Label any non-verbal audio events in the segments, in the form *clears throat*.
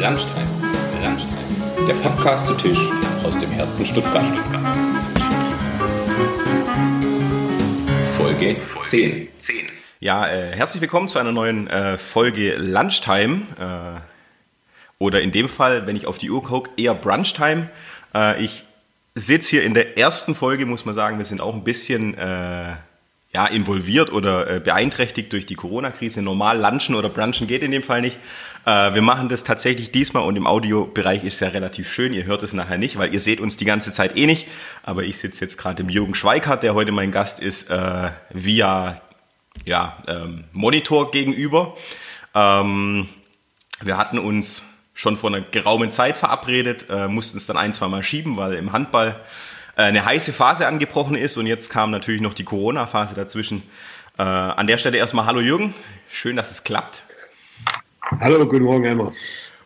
Landstein, Landstein, der Podcast zu Tisch aus dem Herzen Stuttgarts. Folge 10. Ja, äh, herzlich willkommen zu einer neuen äh, Folge Lunchtime. Äh, oder in dem Fall, wenn ich auf die Uhr gucke, eher Brunchtime. Äh, ich sitze hier in der ersten Folge, muss man sagen, wir sind auch ein bisschen äh, ja, involviert oder äh, beeinträchtigt durch die Corona-Krise. Normal lunchen oder brunchen geht in dem Fall nicht. Äh, wir machen das tatsächlich diesmal und im Audiobereich ist es ja relativ schön. Ihr hört es nachher nicht, weil ihr seht uns die ganze Zeit eh nicht. Aber ich sitze jetzt gerade im Jürgen Schweikart, der heute mein Gast ist, äh, via ja, ähm, Monitor gegenüber. Ähm, wir hatten uns schon vor einer geraumen Zeit verabredet, äh, mussten es dann ein, zwei Mal schieben, weil im Handball äh, eine heiße Phase angebrochen ist und jetzt kam natürlich noch die Corona-Phase dazwischen. Äh, an der Stelle erstmal Hallo Jürgen, schön, dass es klappt. Hallo, guten Morgen, Emma.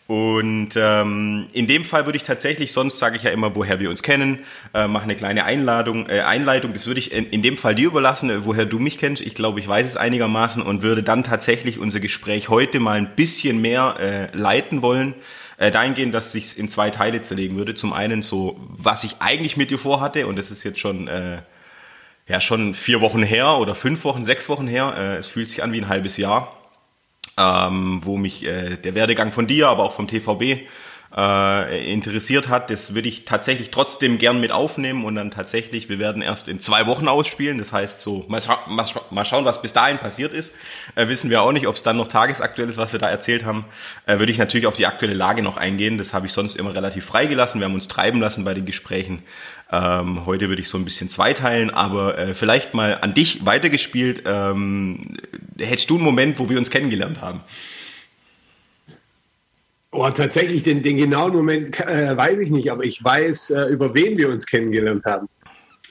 Und ähm, in dem Fall würde ich tatsächlich, sonst sage ich ja immer, woher wir uns kennen, äh, mache eine kleine Einladung, äh, Einleitung. Das würde ich in, in dem Fall dir überlassen, äh, woher du mich kennst. Ich glaube, ich weiß es einigermaßen und würde dann tatsächlich unser Gespräch heute mal ein bisschen mehr äh, leiten wollen. Äh, dahingehend, dass ich es in zwei Teile zerlegen würde. Zum einen so, was ich eigentlich mit dir vorhatte, und das ist jetzt schon äh, ja schon vier Wochen her oder fünf Wochen, sechs Wochen her. Äh, es fühlt sich an wie ein halbes Jahr ähm, wo mich äh, der Werdegang von dir, aber auch vom TVB äh, interessiert hat. Das würde ich tatsächlich trotzdem gern mit aufnehmen und dann tatsächlich, wir werden erst in zwei Wochen ausspielen. Das heißt so, mal, scha mal, scha mal schauen, was bis dahin passiert ist. Äh, wissen wir auch nicht, ob es dann noch tagesaktuell ist, was wir da erzählt haben. Äh, würde ich natürlich auf die aktuelle Lage noch eingehen. Das habe ich sonst immer relativ freigelassen. Wir haben uns treiben lassen bei den Gesprächen. Ähm, heute würde ich so ein bisschen zweiteilen, aber äh, vielleicht mal an dich weitergespielt. Ähm, hättest du einen Moment, wo wir uns kennengelernt haben? Oh, tatsächlich, den, den genauen Moment äh, weiß ich nicht, aber ich weiß, äh, über wen wir uns kennengelernt haben.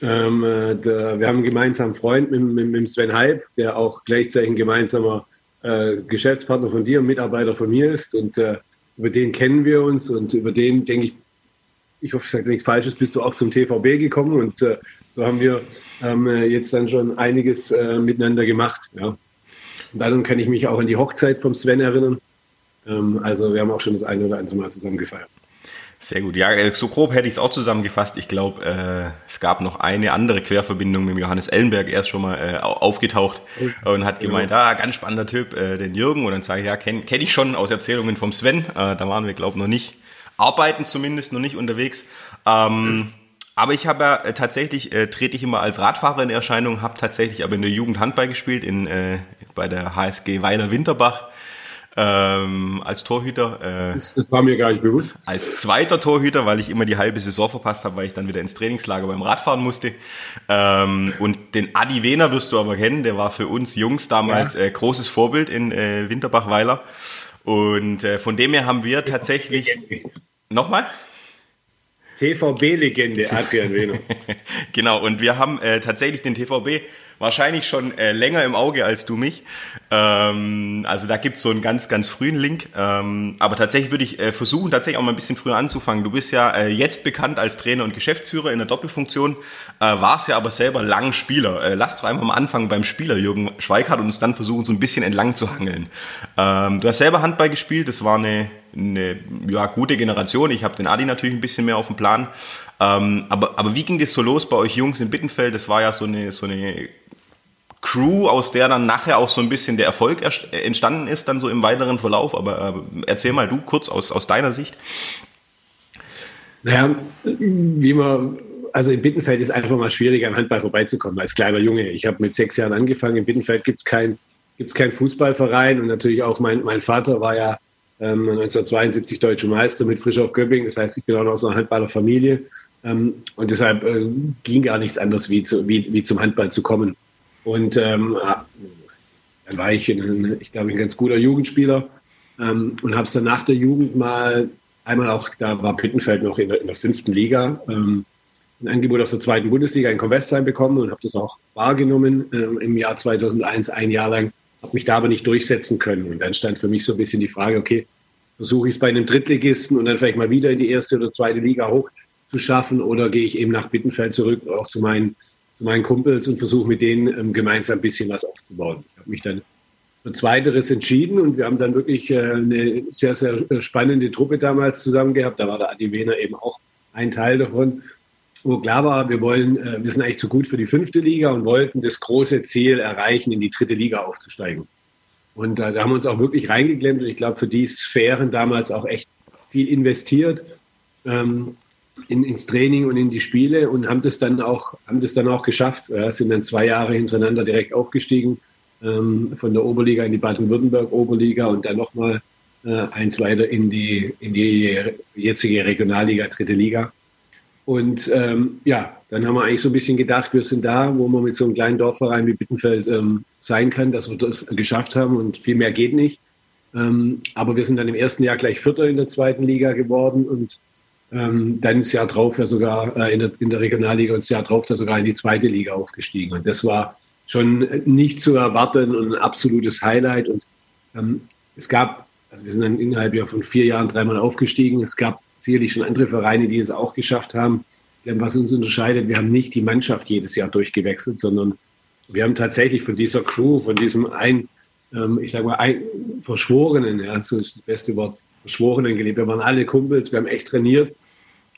Ähm, äh, der, wir haben einen gemeinsamen Freund mit, mit, mit Sven Halb, der auch gleichzeitig ein gemeinsamer äh, Geschäftspartner von dir und Mitarbeiter von mir ist. Und äh, über den kennen wir uns und über den, denke ich, ich hoffe, ich sage nichts Falsches, bist du auch zum TVB gekommen und äh, so haben wir ähm, jetzt dann schon einiges miteinander gemacht. Ja. Und dann kann ich mich auch an die Hochzeit vom Sven erinnern. Ähm, also wir haben auch schon das eine oder andere Mal zusammen gefeiert. Sehr gut. Ja, äh, so grob hätte ich es auch zusammengefasst. Ich glaube, äh, es gab noch eine andere Querverbindung mit Johannes Ellenberg. Er ist schon mal äh, aufgetaucht und hat gemeint, genau. ah, ganz spannender Typ, äh, den Jürgen. Und dann sage ich, ja, kenne kenn ich schon aus Erzählungen vom Sven. Äh, da waren wir, glaube ich, noch nicht arbeiten zumindest noch nicht unterwegs. Ähm, aber ich habe ja äh, tatsächlich, äh, trete ich immer als Radfahrer in Erscheinung, habe tatsächlich aber in der Jugend Handball gespielt, in, äh, bei der HSG Weiler Winterbach. Ähm, als Torhüter. Äh, das, das, war mir gar nicht bewusst. Als zweiter Torhüter, weil ich immer die halbe Saison verpasst habe, weil ich dann wieder ins Trainingslager beim Radfahren musste. Ähm, und den Adi Wehner wirst du aber kennen, der war für uns Jungs damals ja. äh, großes Vorbild in äh, Winterbach-Weiler. Und äh, von dem her haben wir tatsächlich. Nochmal? TVB-Legende, Adrian Wehner. *laughs* genau, und wir haben äh, tatsächlich den TVB wahrscheinlich schon äh, länger im Auge als du mich. Ähm, also da gibt's so einen ganz, ganz frühen Link. Ähm, aber tatsächlich würde ich äh, versuchen, tatsächlich auch mal ein bisschen früher anzufangen. Du bist ja äh, jetzt bekannt als Trainer und Geschäftsführer in der Doppelfunktion, äh, warst ja aber selber lang Spieler. Äh, lass doch einfach mal anfangen beim Spieler Jürgen Schweikart und uns dann versuchen, so ein bisschen entlang zu hangeln. Ähm, du hast selber Handball gespielt, das war eine, eine ja, gute Generation. Ich habe den Adi natürlich ein bisschen mehr auf dem Plan. Ähm, aber, aber wie ging das so los bei euch Jungs in Bittenfeld? Das war ja so eine, so eine Crew, aus der dann nachher auch so ein bisschen der Erfolg entstanden ist, dann so im weiteren Verlauf. Aber äh, erzähl mal du kurz aus, aus deiner Sicht. Naja, wie man, also in Bittenfeld ist einfach mal schwierig, am Handball vorbeizukommen als kleiner Junge. Ich habe mit sechs Jahren angefangen. In Bittenfeld gibt es keinen gibt's kein Fußballverein und natürlich auch mein, mein Vater war ja ähm, 1972 deutscher Meister mit Frisch auf Göpping. Das heißt, ich bin auch noch aus einer Handballerfamilie. Ähm, und deshalb äh, ging gar nichts anderes, wie, zu, wie, wie zum Handball zu kommen. Und ähm, dann war ich, in, ich glaube, ein ganz guter Jugendspieler ähm, und habe es dann nach der Jugend mal einmal auch, da war Pittenfeld noch in der, in der fünften Liga, ähm, ein Angebot aus der zweiten Bundesliga in Convestheim bekommen und habe das auch wahrgenommen ähm, im Jahr 2001, ein Jahr lang, habe mich da aber nicht durchsetzen können. Und dann stand für mich so ein bisschen die Frage, okay, versuche ich es bei einem Drittligisten und dann vielleicht mal wieder in die erste oder zweite Liga hoch zu schaffen oder gehe ich eben nach Bittenfeld zurück, auch zu meinen meinen Kumpels und versuche mit denen ähm, gemeinsam ein bisschen was aufzubauen. Ich habe mich dann für Zweiteres entschieden und wir haben dann wirklich äh, eine sehr, sehr spannende Truppe damals zusammen gehabt. Da war der Adi Wehner eben auch ein Teil davon, wo klar war, wir wollen, äh, wir sind eigentlich zu gut für die fünfte Liga und wollten das große Ziel erreichen, in die dritte Liga aufzusteigen. Und da haben wir uns auch wirklich reingeklemmt und ich glaube, für die Sphären damals auch echt viel investiert ähm, in, ins Training und in die Spiele und haben das dann auch, haben das dann auch geschafft. Ja, sind dann zwei Jahre hintereinander direkt aufgestiegen ähm, von der Oberliga in die Baden-Württemberg Oberliga und dann nochmal äh, eins weiter in die, in die jetzige Regionalliga, dritte Liga. Und ähm, ja, dann haben wir eigentlich so ein bisschen gedacht, wir sind da, wo man mit so einem kleinen Dorfverein wie Bittenfeld ähm, sein kann, dass wir das geschafft haben und viel mehr geht nicht. Ähm, aber wir sind dann im ersten Jahr gleich Vierter in der zweiten Liga geworden und ähm, dann das Jahr drauf ja sogar äh, in, der, in der Regionalliga und das Jahr drauf da sogar in die zweite Liga aufgestiegen. Und das war schon nicht zu erwarten und ein absolutes Highlight. Und ähm, es gab, also wir sind dann innerhalb ja von vier Jahren dreimal aufgestiegen. Es gab sicherlich schon andere Vereine, die es auch geschafft haben. Denn was uns unterscheidet, wir haben nicht die Mannschaft jedes Jahr durchgewechselt, sondern wir haben tatsächlich von dieser Crew, von diesem ein, ähm, ich sage mal, ein Verschworenen, ja, so ist das beste Wort, Verschworenen gelebt. Wir waren alle Kumpels, wir haben echt trainiert,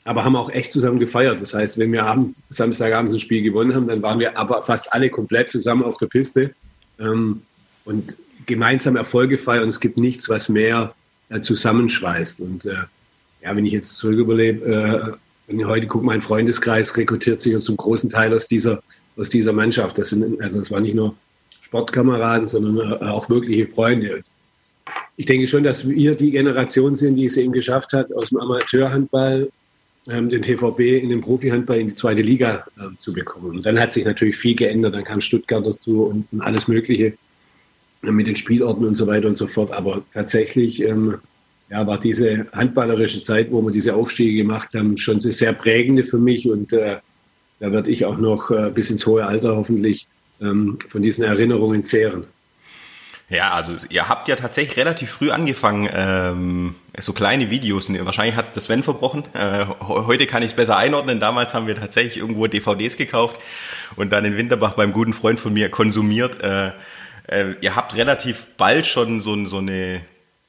aber haben auch echt zusammen gefeiert. Das heißt, wenn wir abends, Samstagabends ein Spiel gewonnen haben, dann waren wir aber fast alle komplett zusammen auf der Piste ähm, und gemeinsam Erfolge feiern. Es gibt nichts, was mehr äh, zusammenschweißt. Und äh, ja, wenn ich jetzt zurück überlebe, äh, wenn ich heute gucke, mein Freundeskreis rekrutiert sich zum großen Teil aus dieser, aus dieser Mannschaft. Das sind, also es waren nicht nur Sportkameraden, sondern äh, auch wirkliche Freunde. Ich denke schon, dass wir die Generation sind, die es eben geschafft hat, aus dem Amateurhandball ähm, den TVB in den Profihandball in die zweite Liga äh, zu bekommen. Und dann hat sich natürlich viel geändert. Dann kam Stuttgart dazu und, und alles Mögliche äh, mit den Spielorten und so weiter und so fort. Aber tatsächlich ähm, ja, war diese handballerische Zeit, wo wir diese Aufstiege gemacht haben, schon sehr, sehr prägende für mich. Und äh, da werde ich auch noch äh, bis ins hohe Alter hoffentlich ähm, von diesen Erinnerungen zehren. Ja, also ihr habt ja tatsächlich relativ früh angefangen, ähm, so kleine Videos. Wahrscheinlich hat es der Sven verbrochen. Äh, heute kann ich es besser einordnen. Damals haben wir tatsächlich irgendwo DVDs gekauft und dann in Winterbach beim guten Freund von mir konsumiert. Äh, äh, ihr habt relativ bald schon so, so eine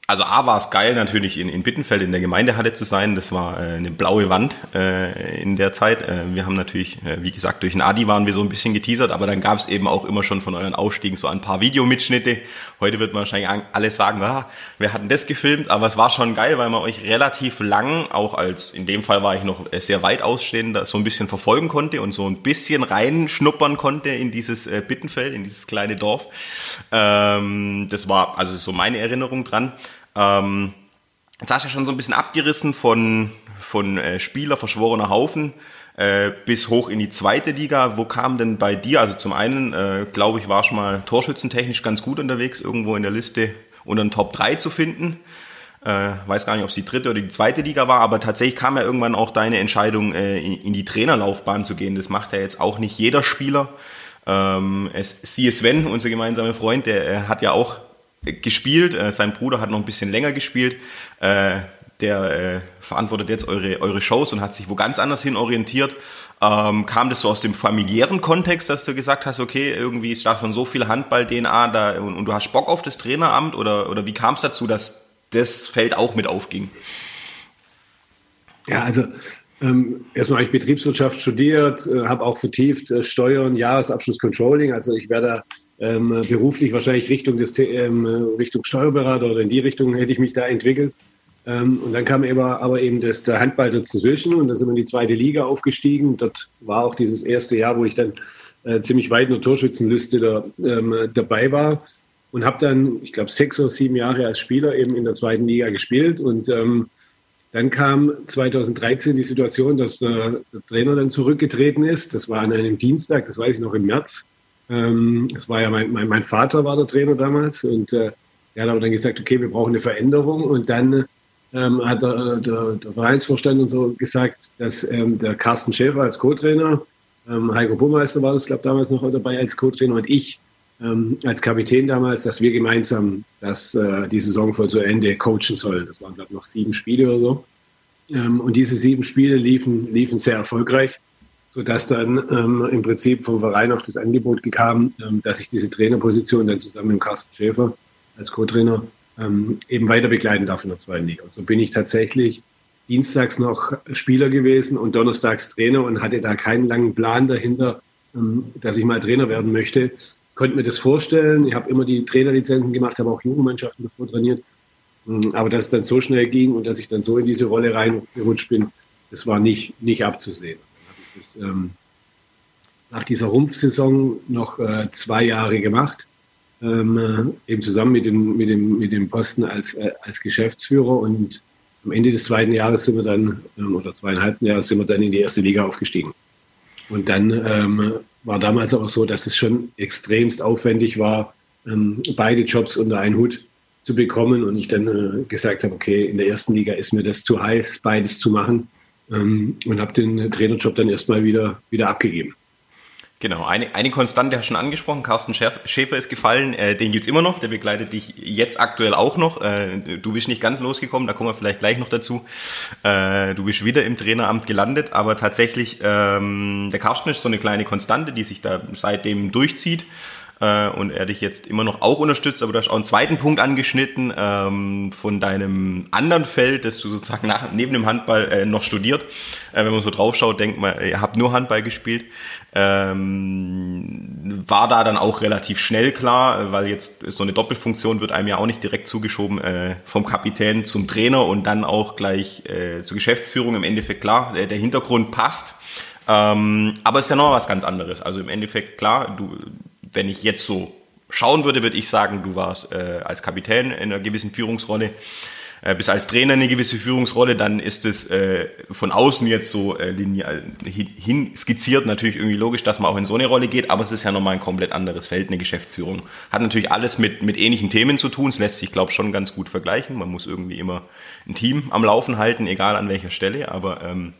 also A war es geil natürlich in, in Bittenfeld in der Gemeindehalle zu sein. Das war äh, eine blaue Wand äh, in der Zeit. Äh, wir haben natürlich, äh, wie gesagt, durch den Adi waren wir so ein bisschen geteasert, aber dann gab es eben auch immer schon von euren Aufstiegen so ein paar Videomitschnitte. Heute wird man wahrscheinlich alle sagen, ah, wir hatten das gefilmt, aber es war schon geil, weil man euch relativ lang, auch als in dem Fall war ich noch sehr weit ausstehend, so ein bisschen verfolgen konnte und so ein bisschen reinschnuppern konnte in dieses äh, Bittenfeld, in dieses kleine Dorf. Ähm, das war also so meine Erinnerung dran. Ähm, jetzt hast du ja schon so ein bisschen abgerissen von, von äh, Spieler, verschworener Haufen äh, bis hoch in die zweite Liga. Wo kam denn bei dir, also zum einen, äh, glaube ich, war schon mal torschützentechnisch ganz gut unterwegs, irgendwo in der Liste unter den Top 3 zu finden. Äh, weiß gar nicht, ob es die dritte oder die zweite Liga war, aber tatsächlich kam ja irgendwann auch deine Entscheidung, äh, in, in, die Trainerlaufbahn zu gehen. Das macht ja jetzt auch nicht jeder Spieler. Ähm, es, siehe Sven, unser gemeinsamer Freund, der äh, hat ja auch gespielt. Äh, sein Bruder hat noch ein bisschen länger gespielt. Äh, der äh, verantwortet jetzt eure, eure Shows und hat sich wo ganz anders hin orientiert. Ähm, kam das so aus dem familiären Kontext, dass du gesagt hast, okay, irgendwie ist da schon so viel Handball-DNA da und, und, du hast Bock auf das Traineramt oder, oder wie kam es dazu, dass das Feld auch mit aufging? Ja, also ähm, erstmal habe ich Betriebswirtschaft studiert, äh, habe auch vertieft äh, Steuern, Jahresabschluss Controlling. Also ich werde da ähm, beruflich wahrscheinlich Richtung, des, ähm, Richtung Steuerberater oder in die Richtung hätte ich mich da entwickelt. Ähm, und dann kam eben, aber eben das, der Handball dazwischen und da sind wir in die zweite Liga aufgestiegen. Dort war auch dieses erste Jahr, wo ich dann äh, ziemlich weit in der Torschützenliste da, ähm, dabei war und habe dann, ich glaube, sechs oder sieben Jahre als Spieler eben in der zweiten Liga gespielt und ähm, dann kam 2013 die Situation, dass der, der, Trainer dann zurückgetreten ist. Das war an einem Dienstag, das weiß ich noch im März. Ähm, das war ja mein, mein, mein, Vater war der Trainer damals und äh, er hat aber dann gesagt, okay, wir brauchen eine Veränderung und dann ähm, hat der, der, der, Vereinsvorstand und so gesagt, dass ähm, der Carsten Schäfer als Co-Trainer, ähm, Heiko Burmeister war das, glaube ich, damals noch dabei als Co-Trainer und ich ähm, als Kapitän damals, dass wir gemeinsam das, äh, die Saison voll zu Ende coachen sollen. Das waren, glaube ich, noch sieben Spiele oder so. Ähm, und diese sieben Spiele liefen, liefen sehr erfolgreich sodass dann ähm, im Prinzip vom Verein auch das Angebot kam, ähm, dass ich diese Trainerposition dann zusammen mit Carsten Schäfer als Co-Trainer ähm, eben weiter begleiten darf in der zweiten Liga. Und so bin ich tatsächlich dienstags noch Spieler gewesen und donnerstags Trainer und hatte da keinen langen Plan dahinter, ähm, dass ich mal Trainer werden möchte. Konnte mir das vorstellen. Ich habe immer die Trainerlizenzen gemacht, habe auch Jugendmannschaften davor trainiert. Ähm, aber dass es dann so schnell ging und dass ich dann so in diese Rolle reingerutscht bin, das war nicht, nicht abzusehen. Das ähm, nach dieser Rumpfsaison noch äh, zwei Jahre gemacht, ähm, äh, eben zusammen mit dem, mit dem, mit dem Posten als, äh, als Geschäftsführer und am Ende des zweiten Jahres sind wir dann, ähm, oder zweieinhalbten Jahres sind wir dann in die erste Liga aufgestiegen. Und dann ähm, war damals auch so, dass es schon extremst aufwendig war, ähm, beide Jobs unter einen Hut zu bekommen. Und ich dann äh, gesagt habe, okay, in der ersten Liga ist mir das zu heiß, beides zu machen. Ähm, und habe den Trainerjob dann erstmal wieder, wieder abgegeben. Genau, eine, eine Konstante hast du schon angesprochen, Carsten Schäfer ist gefallen, äh, den gibt's immer noch, der begleitet dich jetzt aktuell auch noch. Äh, du bist nicht ganz losgekommen, da kommen wir vielleicht gleich noch dazu. Äh, du bist wieder im Traineramt gelandet, aber tatsächlich, ähm, der Carsten ist so eine kleine Konstante, die sich da seitdem durchzieht äh, und er dich jetzt immer noch auch unterstützt, aber du hast auch einen zweiten Punkt angeschnitten ähm, von deinem anderen Feld, das du sozusagen nach, neben dem Handball äh, noch studiert. Äh, wenn man so draufschaut, denkt man, ihr habt nur Handball gespielt. Ähm, war da dann auch relativ schnell klar, weil jetzt so eine Doppelfunktion wird einem ja auch nicht direkt zugeschoben äh, vom Kapitän zum Trainer und dann auch gleich äh, zur Geschäftsführung. Im Endeffekt klar, der, der Hintergrund passt. Ähm, aber es ist ja noch was ganz anderes. Also im Endeffekt klar, du wenn ich jetzt so schauen würde, würde ich sagen, du warst äh, als Kapitän in einer gewissen Führungsrolle, äh, bist als Trainer eine gewisse Führungsrolle, dann ist es äh, von außen jetzt so äh, lineal, hin skizziert, natürlich irgendwie logisch, dass man auch in so eine Rolle geht, aber es ist ja nochmal ein komplett anderes Feld, eine Geschäftsführung. Hat natürlich alles mit, mit ähnlichen Themen zu tun, es lässt sich, glaube ich, schon ganz gut vergleichen. Man muss irgendwie immer ein Team am Laufen halten, egal an welcher Stelle, aber ähm,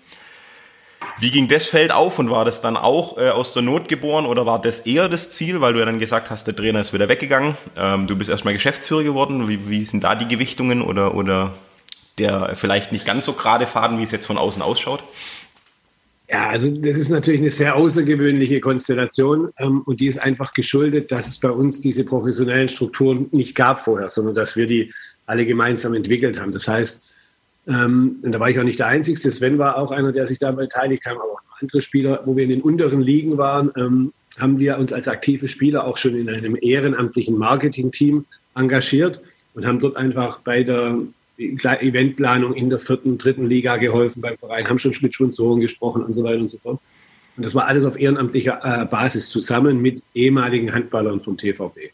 wie ging das Feld auf und war das dann auch äh, aus der Not geboren oder war das eher das Ziel, weil du ja dann gesagt hast, der Trainer ist wieder weggegangen, ähm, du bist erstmal Geschäftsführer geworden, wie, wie sind da die Gewichtungen oder, oder der vielleicht nicht ganz so gerade Faden, wie es jetzt von außen ausschaut? Ja, also das ist natürlich eine sehr außergewöhnliche Konstellation ähm, und die ist einfach geschuldet, dass es bei uns diese professionellen Strukturen nicht gab vorher, sondern dass wir die alle gemeinsam entwickelt haben. Das heißt, ähm, und da war ich auch nicht der Einzige. Sven war auch einer, der sich da beteiligt hat, aber auch andere Spieler, wo wir in den unteren Ligen waren, ähm, haben wir uns als aktive Spieler auch schon in einem ehrenamtlichen Marketing-Team engagiert und haben dort einfach bei der Eventplanung in der vierten, dritten Liga geholfen beim Verein, haben schon mit Sponsoren gesprochen und so weiter und so fort. Und das war alles auf ehrenamtlicher äh, Basis zusammen mit ehemaligen Handballern vom TVB.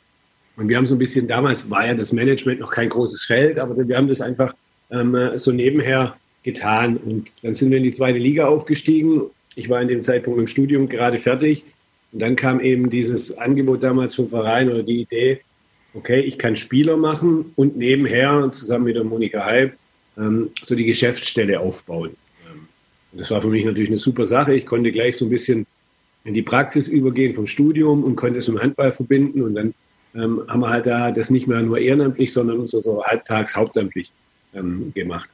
Und wir haben so ein bisschen, damals war ja das Management noch kein großes Feld, aber wir haben das einfach ähm, so nebenher getan. Und dann sind wir in die zweite Liga aufgestiegen. Ich war in dem Zeitpunkt im Studium gerade fertig. Und dann kam eben dieses Angebot damals vom Verein oder die Idee, okay, ich kann Spieler machen und nebenher zusammen mit der Monika Halb ähm, so die Geschäftsstelle aufbauen. Ähm, das war für mich natürlich eine super Sache. Ich konnte gleich so ein bisschen in die Praxis übergehen vom Studium und konnte es mit dem Handball verbinden. Und dann ähm, haben wir halt da das nicht mehr nur ehrenamtlich, sondern so, so halbtags hauptamtlich ähm, gemacht.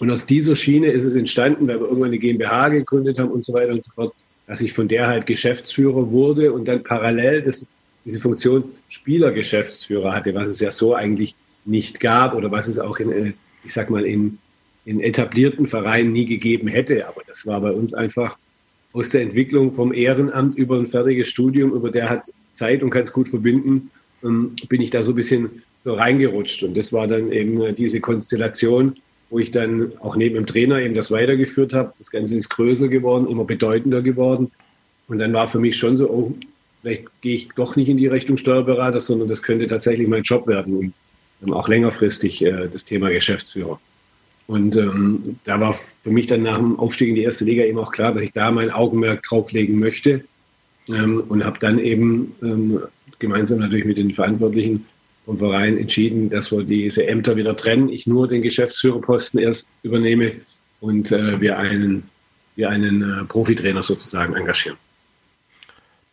Und aus dieser Schiene ist es entstanden, weil wir irgendwann eine GmbH gegründet haben und so weiter und so fort, dass ich von der halt Geschäftsführer wurde und dann parallel das, diese Funktion Spielergeschäftsführer hatte, was es ja so eigentlich nicht gab oder was es auch in, äh, ich sag mal, in, in etablierten Vereinen nie gegeben hätte. Aber das war bei uns einfach aus der Entwicklung vom Ehrenamt über ein fertiges Studium, über der hat Zeit und kann es gut verbinden, ähm, bin ich da so ein bisschen so reingerutscht. Und das war dann eben diese Konstellation, wo ich dann auch neben dem Trainer eben das weitergeführt habe. Das Ganze ist größer geworden, immer bedeutender geworden. Und dann war für mich schon so, oh, vielleicht gehe ich doch nicht in die Richtung Steuerberater, sondern das könnte tatsächlich mein Job werden und auch längerfristig äh, das Thema Geschäftsführer. Und ähm, da war für mich dann nach dem Aufstieg in die erste Liga eben auch klar, dass ich da mein Augenmerk drauflegen möchte ähm, und habe dann eben ähm, gemeinsam natürlich mit den Verantwortlichen vom Verein entschieden, dass wir diese Ämter wieder trennen. Ich nur den Geschäftsführerposten erst übernehme und äh, wir einen, wir einen äh, Profitrainer sozusagen engagieren.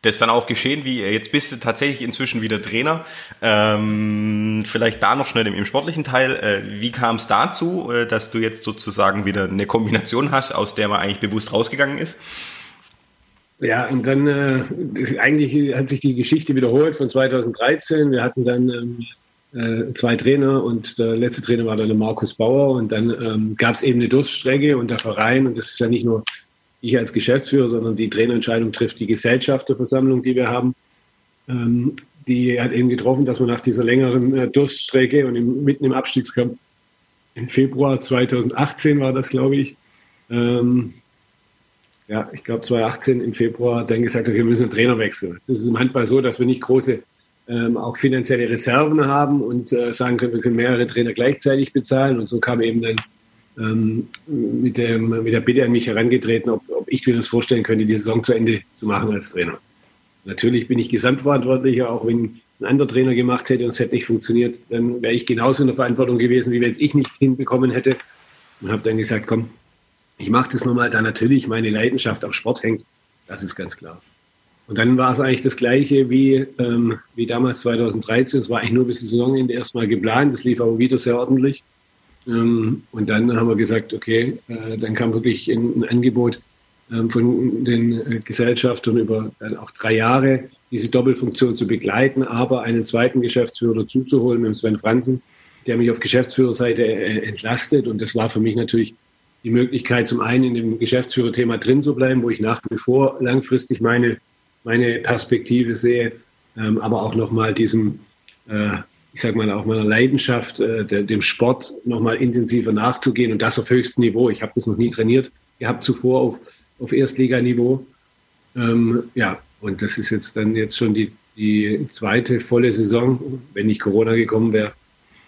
Das ist dann auch geschehen, wie jetzt bist du tatsächlich inzwischen wieder Trainer. Ähm, vielleicht da noch schnell im, im sportlichen Teil. Äh, wie kam es dazu, äh, dass du jetzt sozusagen wieder eine Kombination hast, aus der man eigentlich bewusst rausgegangen ist? Ja, und dann äh, eigentlich hat sich die Geschichte wiederholt von 2013. Wir hatten dann ähm, äh, zwei Trainer und der letzte Trainer war dann Markus Bauer und dann ähm, gab es eben eine Durststrecke und der Verein und das ist ja nicht nur ich als Geschäftsführer, sondern die Trainerentscheidung trifft die Gesellschafterversammlung, die wir haben. Ähm, die hat eben getroffen, dass man nach dieser längeren äh, Durststrecke und im, mitten im Abstiegskampf im Februar 2018 war das, glaube ich, ähm, ja, ich glaube 2018 im Februar dann gesagt hat, wir müssen einen Trainer wechseln. Es ist im Handball so, dass wir nicht große ähm, auch finanzielle Reserven haben und äh, sagen können, wir können mehrere Trainer gleichzeitig bezahlen. Und so kam eben dann ähm, mit, dem, mit der Bitte an mich herangetreten, ob, ob ich mir das vorstellen könnte, die Saison zu Ende zu machen als Trainer. Natürlich bin ich Gesamtverantwortlicher, auch wenn ein anderer Trainer gemacht hätte und es hätte nicht funktioniert, dann wäre ich genauso in der Verantwortung gewesen, wie wenn es ich nicht hinbekommen hätte. Und habe dann gesagt, komm, ich mache das nochmal, da natürlich meine Leidenschaft am Sport hängt. Das ist ganz klar. Und dann war es eigentlich das Gleiche wie, ähm, wie damals 2013. Es war eigentlich nur bis zum Saisonende erstmal geplant. Das lief aber wieder sehr ordentlich. Ähm, und dann haben wir gesagt, okay, äh, dann kam wirklich ein, ein Angebot ähm, von den äh, Gesellschaftern über dann auch drei Jahre diese Doppelfunktion zu begleiten, aber einen zweiten Geschäftsführer dazuzuholen mit Sven Franzen, der mich auf Geschäftsführerseite äh, entlastet. Und das war für mich natürlich die Möglichkeit, zum einen in dem Geschäftsführerthema drin zu bleiben, wo ich nach wie vor langfristig meine, meine Perspektive sehe, ähm, aber auch nochmal diesem, äh, ich sag mal, auch meiner Leidenschaft, äh, der, dem Sport nochmal intensiver nachzugehen und das auf höchstem Niveau. Ich habe das noch nie trainiert gehabt zuvor auf, auf Erstliganiveau. Ähm, ja, und das ist jetzt dann jetzt schon die, die zweite volle Saison, wenn nicht Corona gekommen wäre,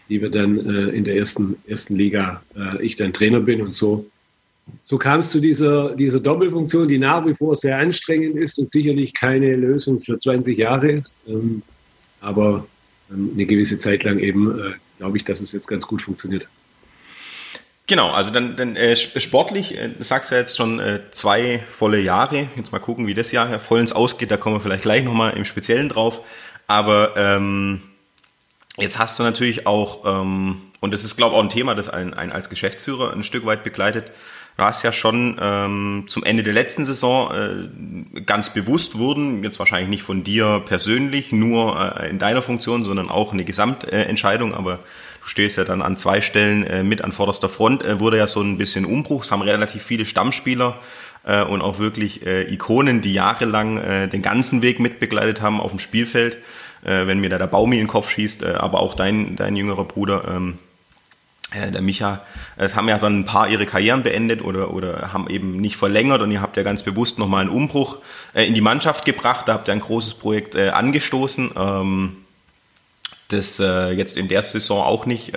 die wir dann äh, in der ersten, ersten Liga, äh, ich dann Trainer bin und so. So kam es zu dieser, dieser Doppelfunktion, die nach wie vor sehr anstrengend ist und sicherlich keine Lösung für 20 Jahre ist. Ähm, aber ähm, eine gewisse Zeit lang eben äh, glaube ich, dass es jetzt ganz gut funktioniert. Genau, also dann, dann äh, sportlich, äh, sagst du ja jetzt schon äh, zwei volle Jahre. Jetzt mal gucken, wie das Jahr vollends ausgeht. Da kommen wir vielleicht gleich nochmal im Speziellen drauf. Aber ähm, Jetzt hast du natürlich auch, ähm, und das ist, glaube ich, auch ein Thema, das einen, einen als Geschäftsführer ein Stück weit begleitet. Du hast ja schon ähm, zum Ende der letzten Saison äh, ganz bewusst wurden, jetzt wahrscheinlich nicht von dir persönlich, nur äh, in deiner Funktion, sondern auch eine Gesamtentscheidung, aber du stehst ja dann an zwei Stellen äh, mit an vorderster Front, äh, wurde ja so ein bisschen Umbruch. Es haben relativ viele Stammspieler äh, und auch wirklich äh, Ikonen, die jahrelang äh, den ganzen Weg mitbegleitet haben auf dem Spielfeld äh, wenn mir da der Baumi in den Kopf schießt, äh, aber auch dein, dein jüngerer Bruder, ähm, äh, der Micha, es haben ja dann ein paar ihre Karrieren beendet oder, oder haben eben nicht verlängert und ihr habt ja ganz bewusst nochmal einen Umbruch äh, in die Mannschaft gebracht, da habt ihr ein großes Projekt äh, angestoßen, ähm, das äh, jetzt in der Saison auch nicht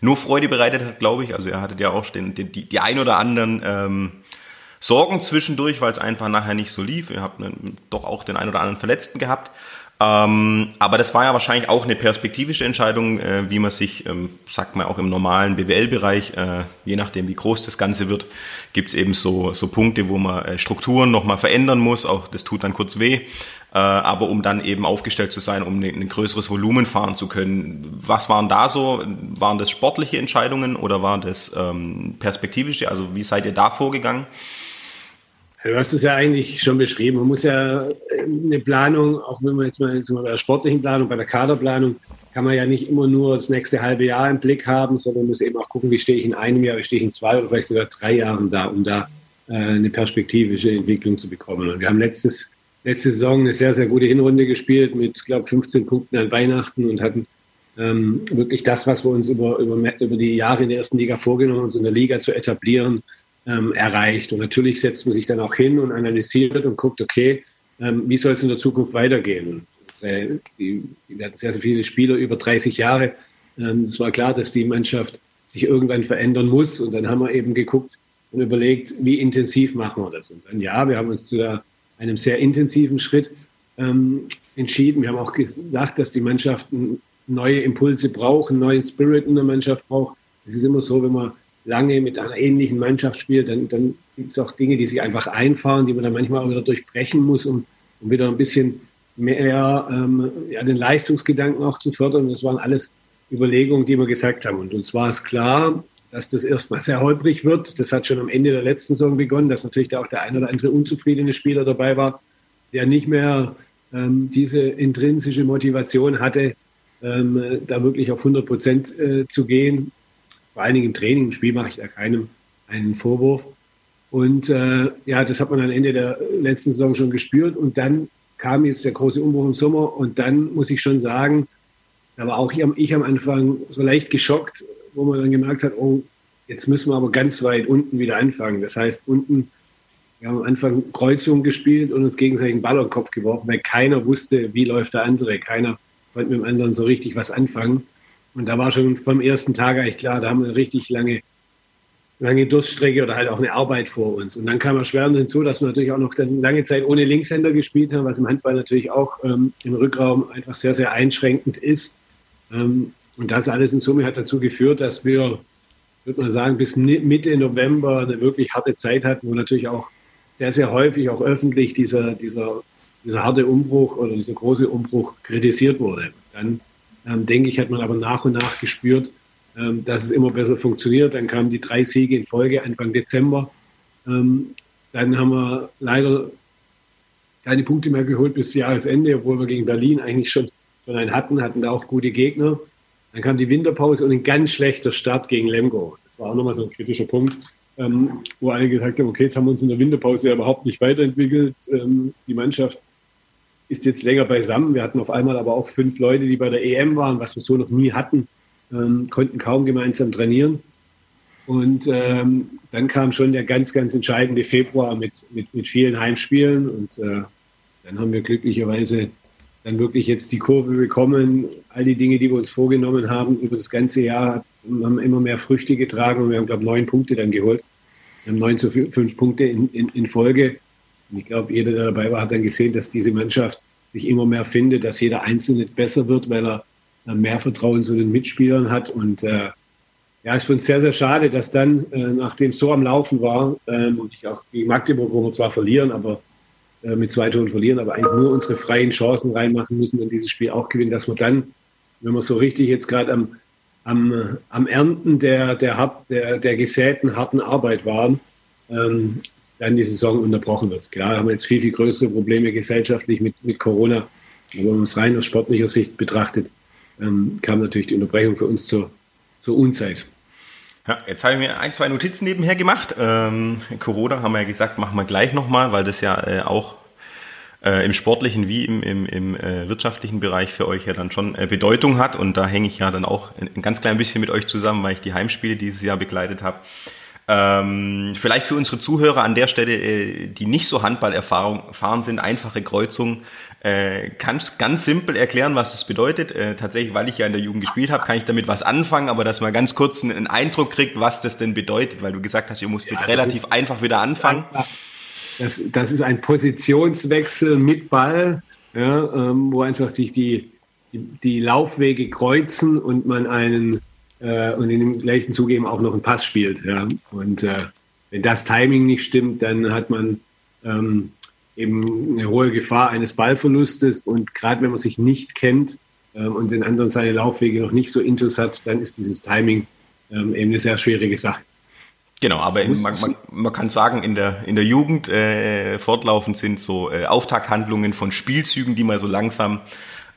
nur Freude bereitet hat, glaube ich. Also ihr hattet ja auch den, die, die ein oder anderen ähm, Sorgen zwischendurch, weil es einfach nachher nicht so lief. Ihr habt einen, doch auch den ein oder anderen Verletzten gehabt. Ähm, aber das war ja wahrscheinlich auch eine perspektivische Entscheidung, äh, wie man sich, ähm, sagt man auch im normalen BWL-Bereich, äh, je nachdem wie groß das Ganze wird, gibt es eben so, so Punkte, wo man äh, Strukturen nochmal verändern muss. Auch das tut dann kurz weh. Äh, aber um dann eben aufgestellt zu sein, um ne, ein größeres Volumen fahren zu können. Was waren da so? Waren das sportliche Entscheidungen oder waren das ähm, perspektivische? Also wie seid ihr da vorgegangen? Du hast es ja eigentlich schon beschrieben. Man muss ja äh, eine Planung, auch wenn man jetzt mal, jetzt mal bei der sportlichen Planung, bei der Kaderplanung, kann man ja nicht immer nur das nächste halbe Jahr im Blick haben, sondern muss eben auch gucken, wie stehe ich in einem Jahr, wie stehe ich in zwei oder vielleicht sogar drei Jahren da, um da äh, eine perspektivische Entwicklung zu bekommen. Und wir haben letztes, letzte Saison eine sehr, sehr gute Hinrunde gespielt mit, glaube 15 Punkten an Weihnachten und hatten ähm, wirklich das, was wir uns über, über, über die Jahre in der ersten Liga vorgenommen haben, uns in der Liga zu etablieren, ähm, erreicht. Und natürlich setzt man sich dann auch hin und analysiert und guckt, okay, ähm, wie soll es in der Zukunft weitergehen? Äh, die hatten sehr, sehr viele Spieler, über 30 Jahre. Ähm, es war klar, dass die Mannschaft sich irgendwann verändern muss. Und dann haben wir eben geguckt und überlegt, wie intensiv machen wir das. Und dann ja, wir haben uns zu einem sehr intensiven Schritt ähm, entschieden. Wir haben auch gedacht, dass die Mannschaft neue Impulse braucht, einen neuen Spirit in der Mannschaft braucht. Es ist immer so, wenn man lange mit einer ähnlichen Mannschaft spielt, dann, dann gibt es auch Dinge, die sich einfach einfahren, die man dann manchmal auch wieder durchbrechen muss, um, um wieder ein bisschen mehr ähm, ja, den Leistungsgedanken auch zu fördern. Das waren alles Überlegungen, die wir gesagt haben. Und uns war es klar, dass das erstmal sehr holprig wird. Das hat schon am Ende der letzten Saison begonnen, dass natürlich da auch der ein oder andere unzufriedene Spieler dabei war, der nicht mehr ähm, diese intrinsische Motivation hatte, ähm, da wirklich auf 100 Prozent äh, zu gehen. Vor allen Dingen im Training, im Spiel mache ich da keinem einen Vorwurf. Und äh, ja, das hat man am Ende der letzten Saison schon gespürt. Und dann kam jetzt der große Umbruch im Sommer. Und dann muss ich schon sagen, da war auch ich am Anfang so leicht geschockt, wo man dann gemerkt hat, oh, jetzt müssen wir aber ganz weit unten wieder anfangen. Das heißt, unten, wir haben am Anfang Kreuzung gespielt und uns gegenseitig einen Ball auf den Kopf geworfen, weil keiner wusste, wie läuft der andere. Keiner konnte mit dem anderen so richtig was anfangen. Und da war schon vom ersten Tag eigentlich klar, da haben wir eine richtig lange lange Durststrecke oder halt auch eine Arbeit vor uns. Und dann kam erschwerend hinzu, dass wir natürlich auch noch lange Zeit ohne Linkshänder gespielt haben, was im Handball natürlich auch ähm, im Rückraum einfach sehr, sehr einschränkend ist. Ähm, und das alles in Summe hat dazu geführt, dass wir, würde man sagen, bis Mitte November eine wirklich harte Zeit hatten, wo natürlich auch sehr, sehr häufig auch öffentlich dieser, dieser, dieser harte Umbruch oder dieser große Umbruch kritisiert wurde. Dann, ähm, denke ich, hat man aber nach und nach gespürt, ähm, dass es immer besser funktioniert. Dann kamen die drei Siege in Folge Anfang Dezember. Ähm, dann haben wir leider keine Punkte mehr geholt bis Jahresende, obwohl wir gegen Berlin eigentlich schon, schon einen hatten, hatten da auch gute Gegner. Dann kam die Winterpause und ein ganz schlechter Start gegen Lemgo. Das war auch nochmal so ein kritischer Punkt, ähm, wo alle gesagt haben, okay, jetzt haben wir uns in der Winterpause ja überhaupt nicht weiterentwickelt. die Mannschaft ist jetzt länger beisammen. Wir hatten auf einmal aber auch fünf Leute, die bei der EM waren, was wir so noch nie hatten ähm, konnten kaum gemeinsam trainieren. Und ähm, dann kam schon der ganz, ganz entscheidende Februar mit, mit, mit vielen Heimspielen. Und äh, dann haben wir glücklicherweise dann wirklich jetzt die Kurve bekommen. All die Dinge, die wir uns vorgenommen haben über das ganze Jahr, haben immer mehr Früchte getragen. Und wir haben, glaube ich, neun Punkte dann geholt. Wir haben neun zu fünf Punkte in, in, in Folge. Und ich glaube, jeder, der dabei war, hat dann gesehen, dass diese Mannschaft sich immer mehr findet, dass jeder Einzelne besser wird, weil er mehr Vertrauen zu den Mitspielern hat. Und äh, ja, ich finde es sehr, sehr schade, dass dann, äh, nachdem es so am Laufen war, ähm, und ich auch gegen Magdeburg, wo wir zwar verlieren, aber äh, mit zwei Toren verlieren, aber eigentlich nur unsere freien Chancen reinmachen müssen und dieses Spiel auch gewinnen, dass wir dann, wenn wir so richtig jetzt gerade am, am, am Ernten der, der, der, der gesäten harten Arbeit waren, ähm, dann die Saison unterbrochen wird. Klar haben wir jetzt viel, viel größere Probleme gesellschaftlich mit, mit Corona, aber wenn man es rein aus sportlicher Sicht betrachtet, ähm, kam natürlich die Unterbrechung für uns zur, zur Unzeit. Ja, jetzt habe ich mir ein, zwei Notizen nebenher gemacht. Ähm, Corona haben wir ja gesagt, machen wir gleich nochmal, weil das ja äh, auch äh, im sportlichen wie im, im, im äh, wirtschaftlichen Bereich für euch ja dann schon äh, Bedeutung hat. Und da hänge ich ja dann auch ein, ein ganz klein bisschen mit euch zusammen, weil ich die Heimspiele dieses Jahr begleitet habe. Ähm, vielleicht für unsere Zuhörer an der Stelle, äh, die nicht so Handballerfahrung erfahren sind, einfache Kreuzung. Äh, kannst ganz simpel erklären, was das bedeutet. Äh, tatsächlich, weil ich ja in der Jugend gespielt habe, kann ich damit was anfangen, aber dass man ganz kurz einen Eindruck kriegt, was das denn bedeutet, weil du gesagt hast, ihr musstet ja, relativ ist, einfach wieder anfangen. Das, das, ist ein Positionswechsel mit Ball, ja, ähm, wo einfach sich die, die Laufwege kreuzen und man einen äh, und in dem gleichen Zuge eben auch noch einen Pass spielt. Ja. Und äh, wenn das Timing nicht stimmt, dann hat man ähm, eben eine hohe Gefahr eines Ballverlustes. Und gerade wenn man sich nicht kennt ähm, und den anderen seine Laufwege noch nicht so intus hat, dann ist dieses Timing ähm, eben eine sehr schwierige Sache. Genau, aber in, man, man, man, kann sagen, in der, in der Jugend äh, fortlaufend sind so äh, Auftakthandlungen von Spielzügen, die mal so langsam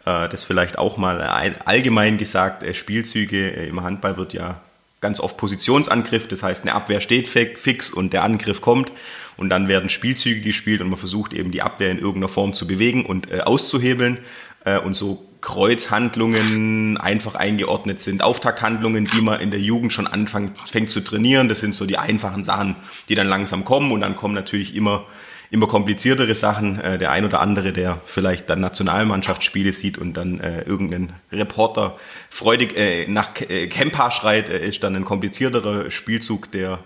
das vielleicht auch mal allgemein gesagt, äh, Spielzüge äh, im Handball wird ja ganz oft Positionsangriff, das heißt eine Abwehr steht fix und der Angriff kommt und dann werden Spielzüge gespielt und man versucht eben die Abwehr in irgendeiner Form zu bewegen und auszuhebeln. Und so Kreuzhandlungen einfach eingeordnet sind, Auftakthandlungen, die man in der Jugend schon anfängt fängt zu trainieren, das sind so die einfachen Sachen, die dann langsam kommen und dann kommen natürlich immer immer kompliziertere Sachen. Äh, der ein oder andere, der vielleicht dann Nationalmannschaftsspiele sieht und dann äh, irgendein Reporter freudig äh, nach äh, Kempa schreit, äh, ist dann ein komplizierterer Spielzug, der,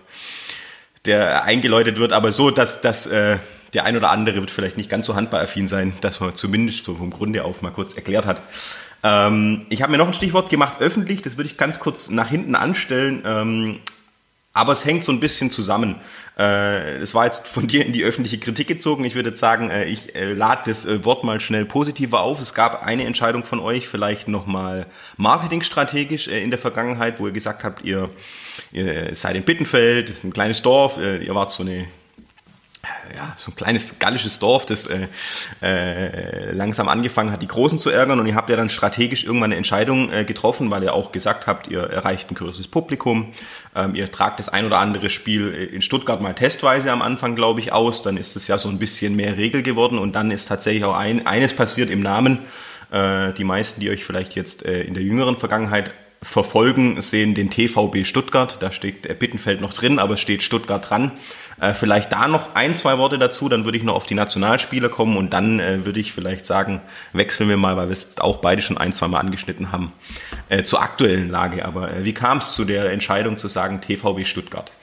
der eingeläutet wird. Aber so, dass, dass äh, der ein oder andere wird vielleicht nicht ganz so handballaffin sein, dass man zumindest so vom Grunde auf mal kurz erklärt hat. Ähm, ich habe mir noch ein Stichwort gemacht, öffentlich, das würde ich ganz kurz nach hinten anstellen. Ähm, Aber es hängt so ein bisschen zusammen. Äh, es war jetzt von *laughs* dir in die öffentliche Kritik gezogen. Ich würde jetzt sagen, äh, ich äh, lade das Wort mal schnell positiver auf. Es gab eine Entscheidung von euch, vielleicht nochmal marketingstrategisch in der Vergangenheit, wo ihr gesagt habt, ihr, ihr seid in Bittenfeld, das ist ein kleines Dorf, ihr wart so eine ja, so ein kleines gallisches Dorf, das äh, äh, langsam angefangen hat, die Großen zu ärgern. Und ihr habt ja dann strategisch irgendwann eine Entscheidung äh, getroffen, weil ihr auch gesagt habt, ihr erreicht ein größeres Publikum. Ähm, ihr tragt das ein oder andere Spiel äh, in Stuttgart mal testweise am Anfang, glaube ich, aus. Dann ist es ja so ein bisschen mehr Regel geworden. Und dann ist tatsächlich auch ein, eines passiert im Namen. Äh, die meisten, die euch vielleicht jetzt äh, in der jüngeren Vergangenheit verfolgen, sehen den TVB Stuttgart. Da steht Bittenfeld noch drin, aber steht Stuttgart dran. Äh, vielleicht da noch ein, zwei Worte dazu, dann würde ich noch auf die Nationalspieler kommen und dann äh, würde ich vielleicht sagen, wechseln wir mal, weil wir es auch beide schon ein, zwei Mal angeschnitten haben, äh, zur aktuellen Lage. Aber äh, wie kam es zu der Entscheidung zu sagen TVB Stuttgart?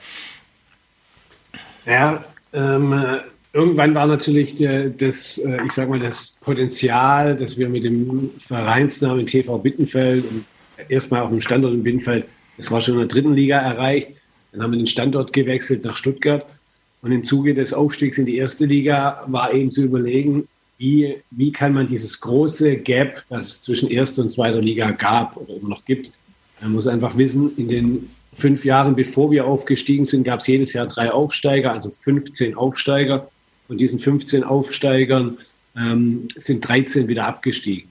Ja, ähm, irgendwann war natürlich der, das, äh, ich sag mal, das Potenzial, dass wir mit dem Vereinsnamen TV Bittenfeld und erstmal auch im Standort in Bittenfeld, das war schon in der dritten Liga erreicht. Dann haben wir den Standort gewechselt nach Stuttgart und im Zuge des Aufstiegs in die erste Liga war eben zu überlegen, wie, wie kann man dieses große Gap, das es zwischen erster und zweiter Liga gab oder immer noch gibt, man muss einfach wissen, in den fünf Jahren, bevor wir aufgestiegen sind, gab es jedes Jahr drei Aufsteiger, also 15 Aufsteiger. Von diesen 15 Aufsteigern ähm, sind 13 wieder abgestiegen.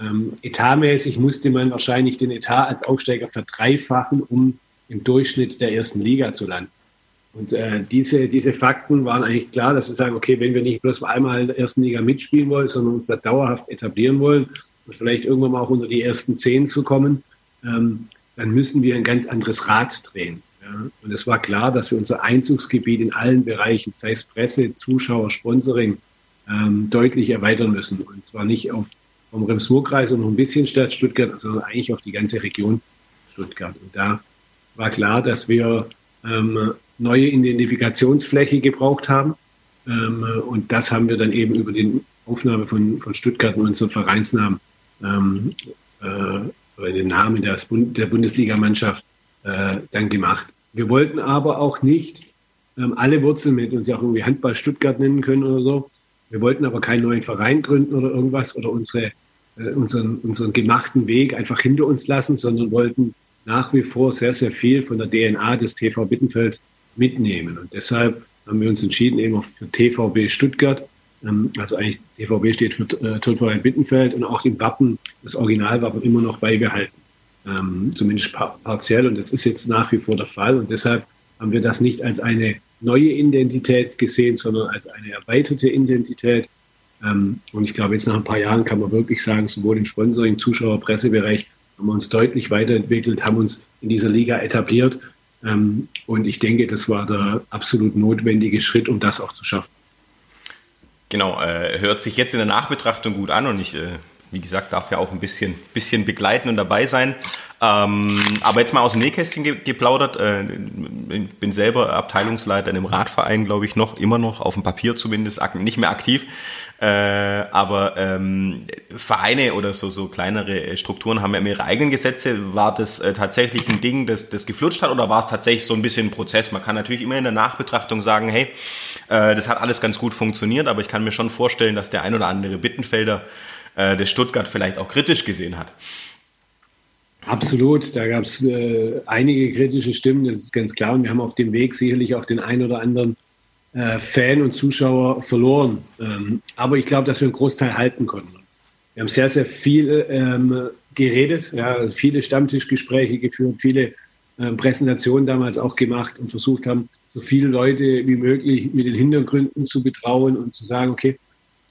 Ähm, etatmäßig musste man wahrscheinlich den Etat als Aufsteiger verdreifachen, um im Durchschnitt der ersten Liga zu landen. Und äh, diese, diese Fakten waren eigentlich klar, dass wir sagen, okay, wenn wir nicht bloß einmal in der ersten Liga mitspielen wollen, sondern uns da dauerhaft etablieren wollen und vielleicht irgendwann mal auch unter die ersten zehn zu kommen, ähm, dann müssen wir ein ganz anderes Rad drehen. Ja? Und es war klar, dass wir unser Einzugsgebiet in allen Bereichen, sei es Presse, Zuschauer, Sponsoring, ähm, deutlich erweitern müssen. Und zwar nicht auf vom Rems-Murr-Kreis und noch ein bisschen Stadt Stuttgart, sondern eigentlich auf die ganze Region Stuttgart. Und da war klar, dass wir ähm, neue Identifikationsfläche gebraucht haben. Ähm, und das haben wir dann eben über die Aufnahme von, von Stuttgart und unserem Vereinsnamen ähm, äh, den Namen Bund, der Bundesligamannschaft äh, dann gemacht. Wir wollten aber auch nicht ähm, alle Wurzeln mit uns ja auch irgendwie Handball Stuttgart nennen können oder so. Wir wollten aber keinen neuen Verein gründen oder irgendwas oder unsere, äh, unseren, unseren gemachten Weg einfach hinter uns lassen, sondern wollten nach wie vor sehr, sehr viel von der DNA des TV Bittenfelds mitnehmen. Und deshalb haben wir uns entschieden, eben auch für TVB Stuttgart. Ähm, also eigentlich TVB steht für äh, Turnverein Bittenfeld und auch den Wappen, das Originalwappen immer noch beibehalten. Ähm, zumindest partiell. Und das ist jetzt nach wie vor der Fall. Und deshalb haben wir das nicht als eine neue Identität gesehen, sondern als eine erweiterte Identität. Ähm, und ich glaube, jetzt nach ein paar Jahren kann man wirklich sagen, sowohl im Sponsoring, Zuschauer, Pressebereich haben wir uns deutlich weiterentwickelt, haben uns in dieser Liga etabliert und ich denke, das war der absolut notwendige Schritt, um das auch zu schaffen. Genau, äh, hört sich jetzt in der Nachbetrachtung gut an und ich, äh, wie gesagt, darf ja auch ein bisschen, bisschen begleiten und dabei sein. Ähm, aber jetzt mal aus dem Nähkästchen ge geplaudert. Äh, ich bin selber Abteilungsleiter in einem Radverein, glaube ich, noch, immer noch, auf dem Papier zumindest, nicht mehr aktiv. Äh, aber ähm, Vereine oder so, so kleinere Strukturen haben ja ihre eigenen Gesetze. War das äh, tatsächlich ein Ding, das, das geflutscht hat oder war es tatsächlich so ein bisschen ein Prozess? Man kann natürlich immer in der Nachbetrachtung sagen, hey, äh, das hat alles ganz gut funktioniert, aber ich kann mir schon vorstellen, dass der ein oder andere Bittenfelder äh, des Stuttgart vielleicht auch kritisch gesehen hat. Absolut, da gab es äh, einige kritische Stimmen, das ist ganz klar. Und wir haben auf dem Weg sicherlich auch den einen oder anderen äh, Fan und Zuschauer verloren. Ähm, aber ich glaube, dass wir einen Großteil halten konnten. Wir haben sehr, sehr viel ähm, geredet, ja, viele Stammtischgespräche geführt, viele ähm, Präsentationen damals auch gemacht und versucht haben, so viele Leute wie möglich mit den Hintergründen zu betrauen und zu sagen, okay,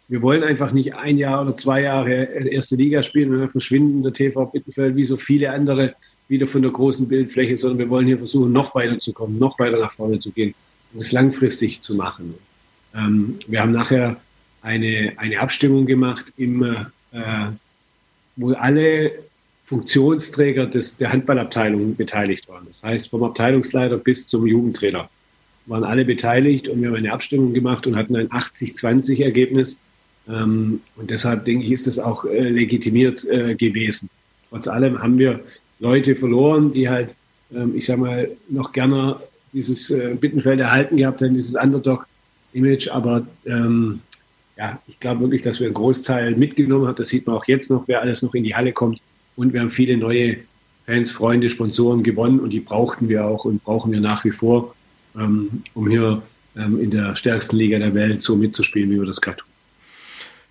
wir wollen einfach nicht ein Jahr oder zwei Jahre erste Liga spielen und dann verschwinden der TV Bittenfeld wie so viele andere wieder von der großen Bildfläche, sondern wir wollen hier versuchen, noch weiter zu kommen, noch weiter nach vorne zu gehen es langfristig zu machen. Ähm, wir haben nachher eine, eine Abstimmung gemacht, im, äh, wo alle Funktionsträger des, der Handballabteilung beteiligt waren. Das heißt, vom Abteilungsleiter bis zum Jugendtrainer waren alle beteiligt und wir haben eine Abstimmung gemacht und hatten ein 80-20-Ergebnis. Ähm, und deshalb denke ich, ist das auch äh, legitimiert äh, gewesen. Trotz allem haben wir Leute verloren, die halt, ähm, ich sag mal, noch gerne dieses äh, Bittenfeld erhalten gehabt haben, dieses Underdog-Image. Aber ähm, ja, ich glaube wirklich, dass wir einen Großteil mitgenommen haben. Das sieht man auch jetzt noch, wer alles noch in die Halle kommt. Und wir haben viele neue Fans, Freunde, Sponsoren gewonnen und die brauchten wir auch und brauchen wir nach wie vor, ähm, um hier ähm, in der stärksten Liga der Welt so mitzuspielen, wie wir das gerade tun.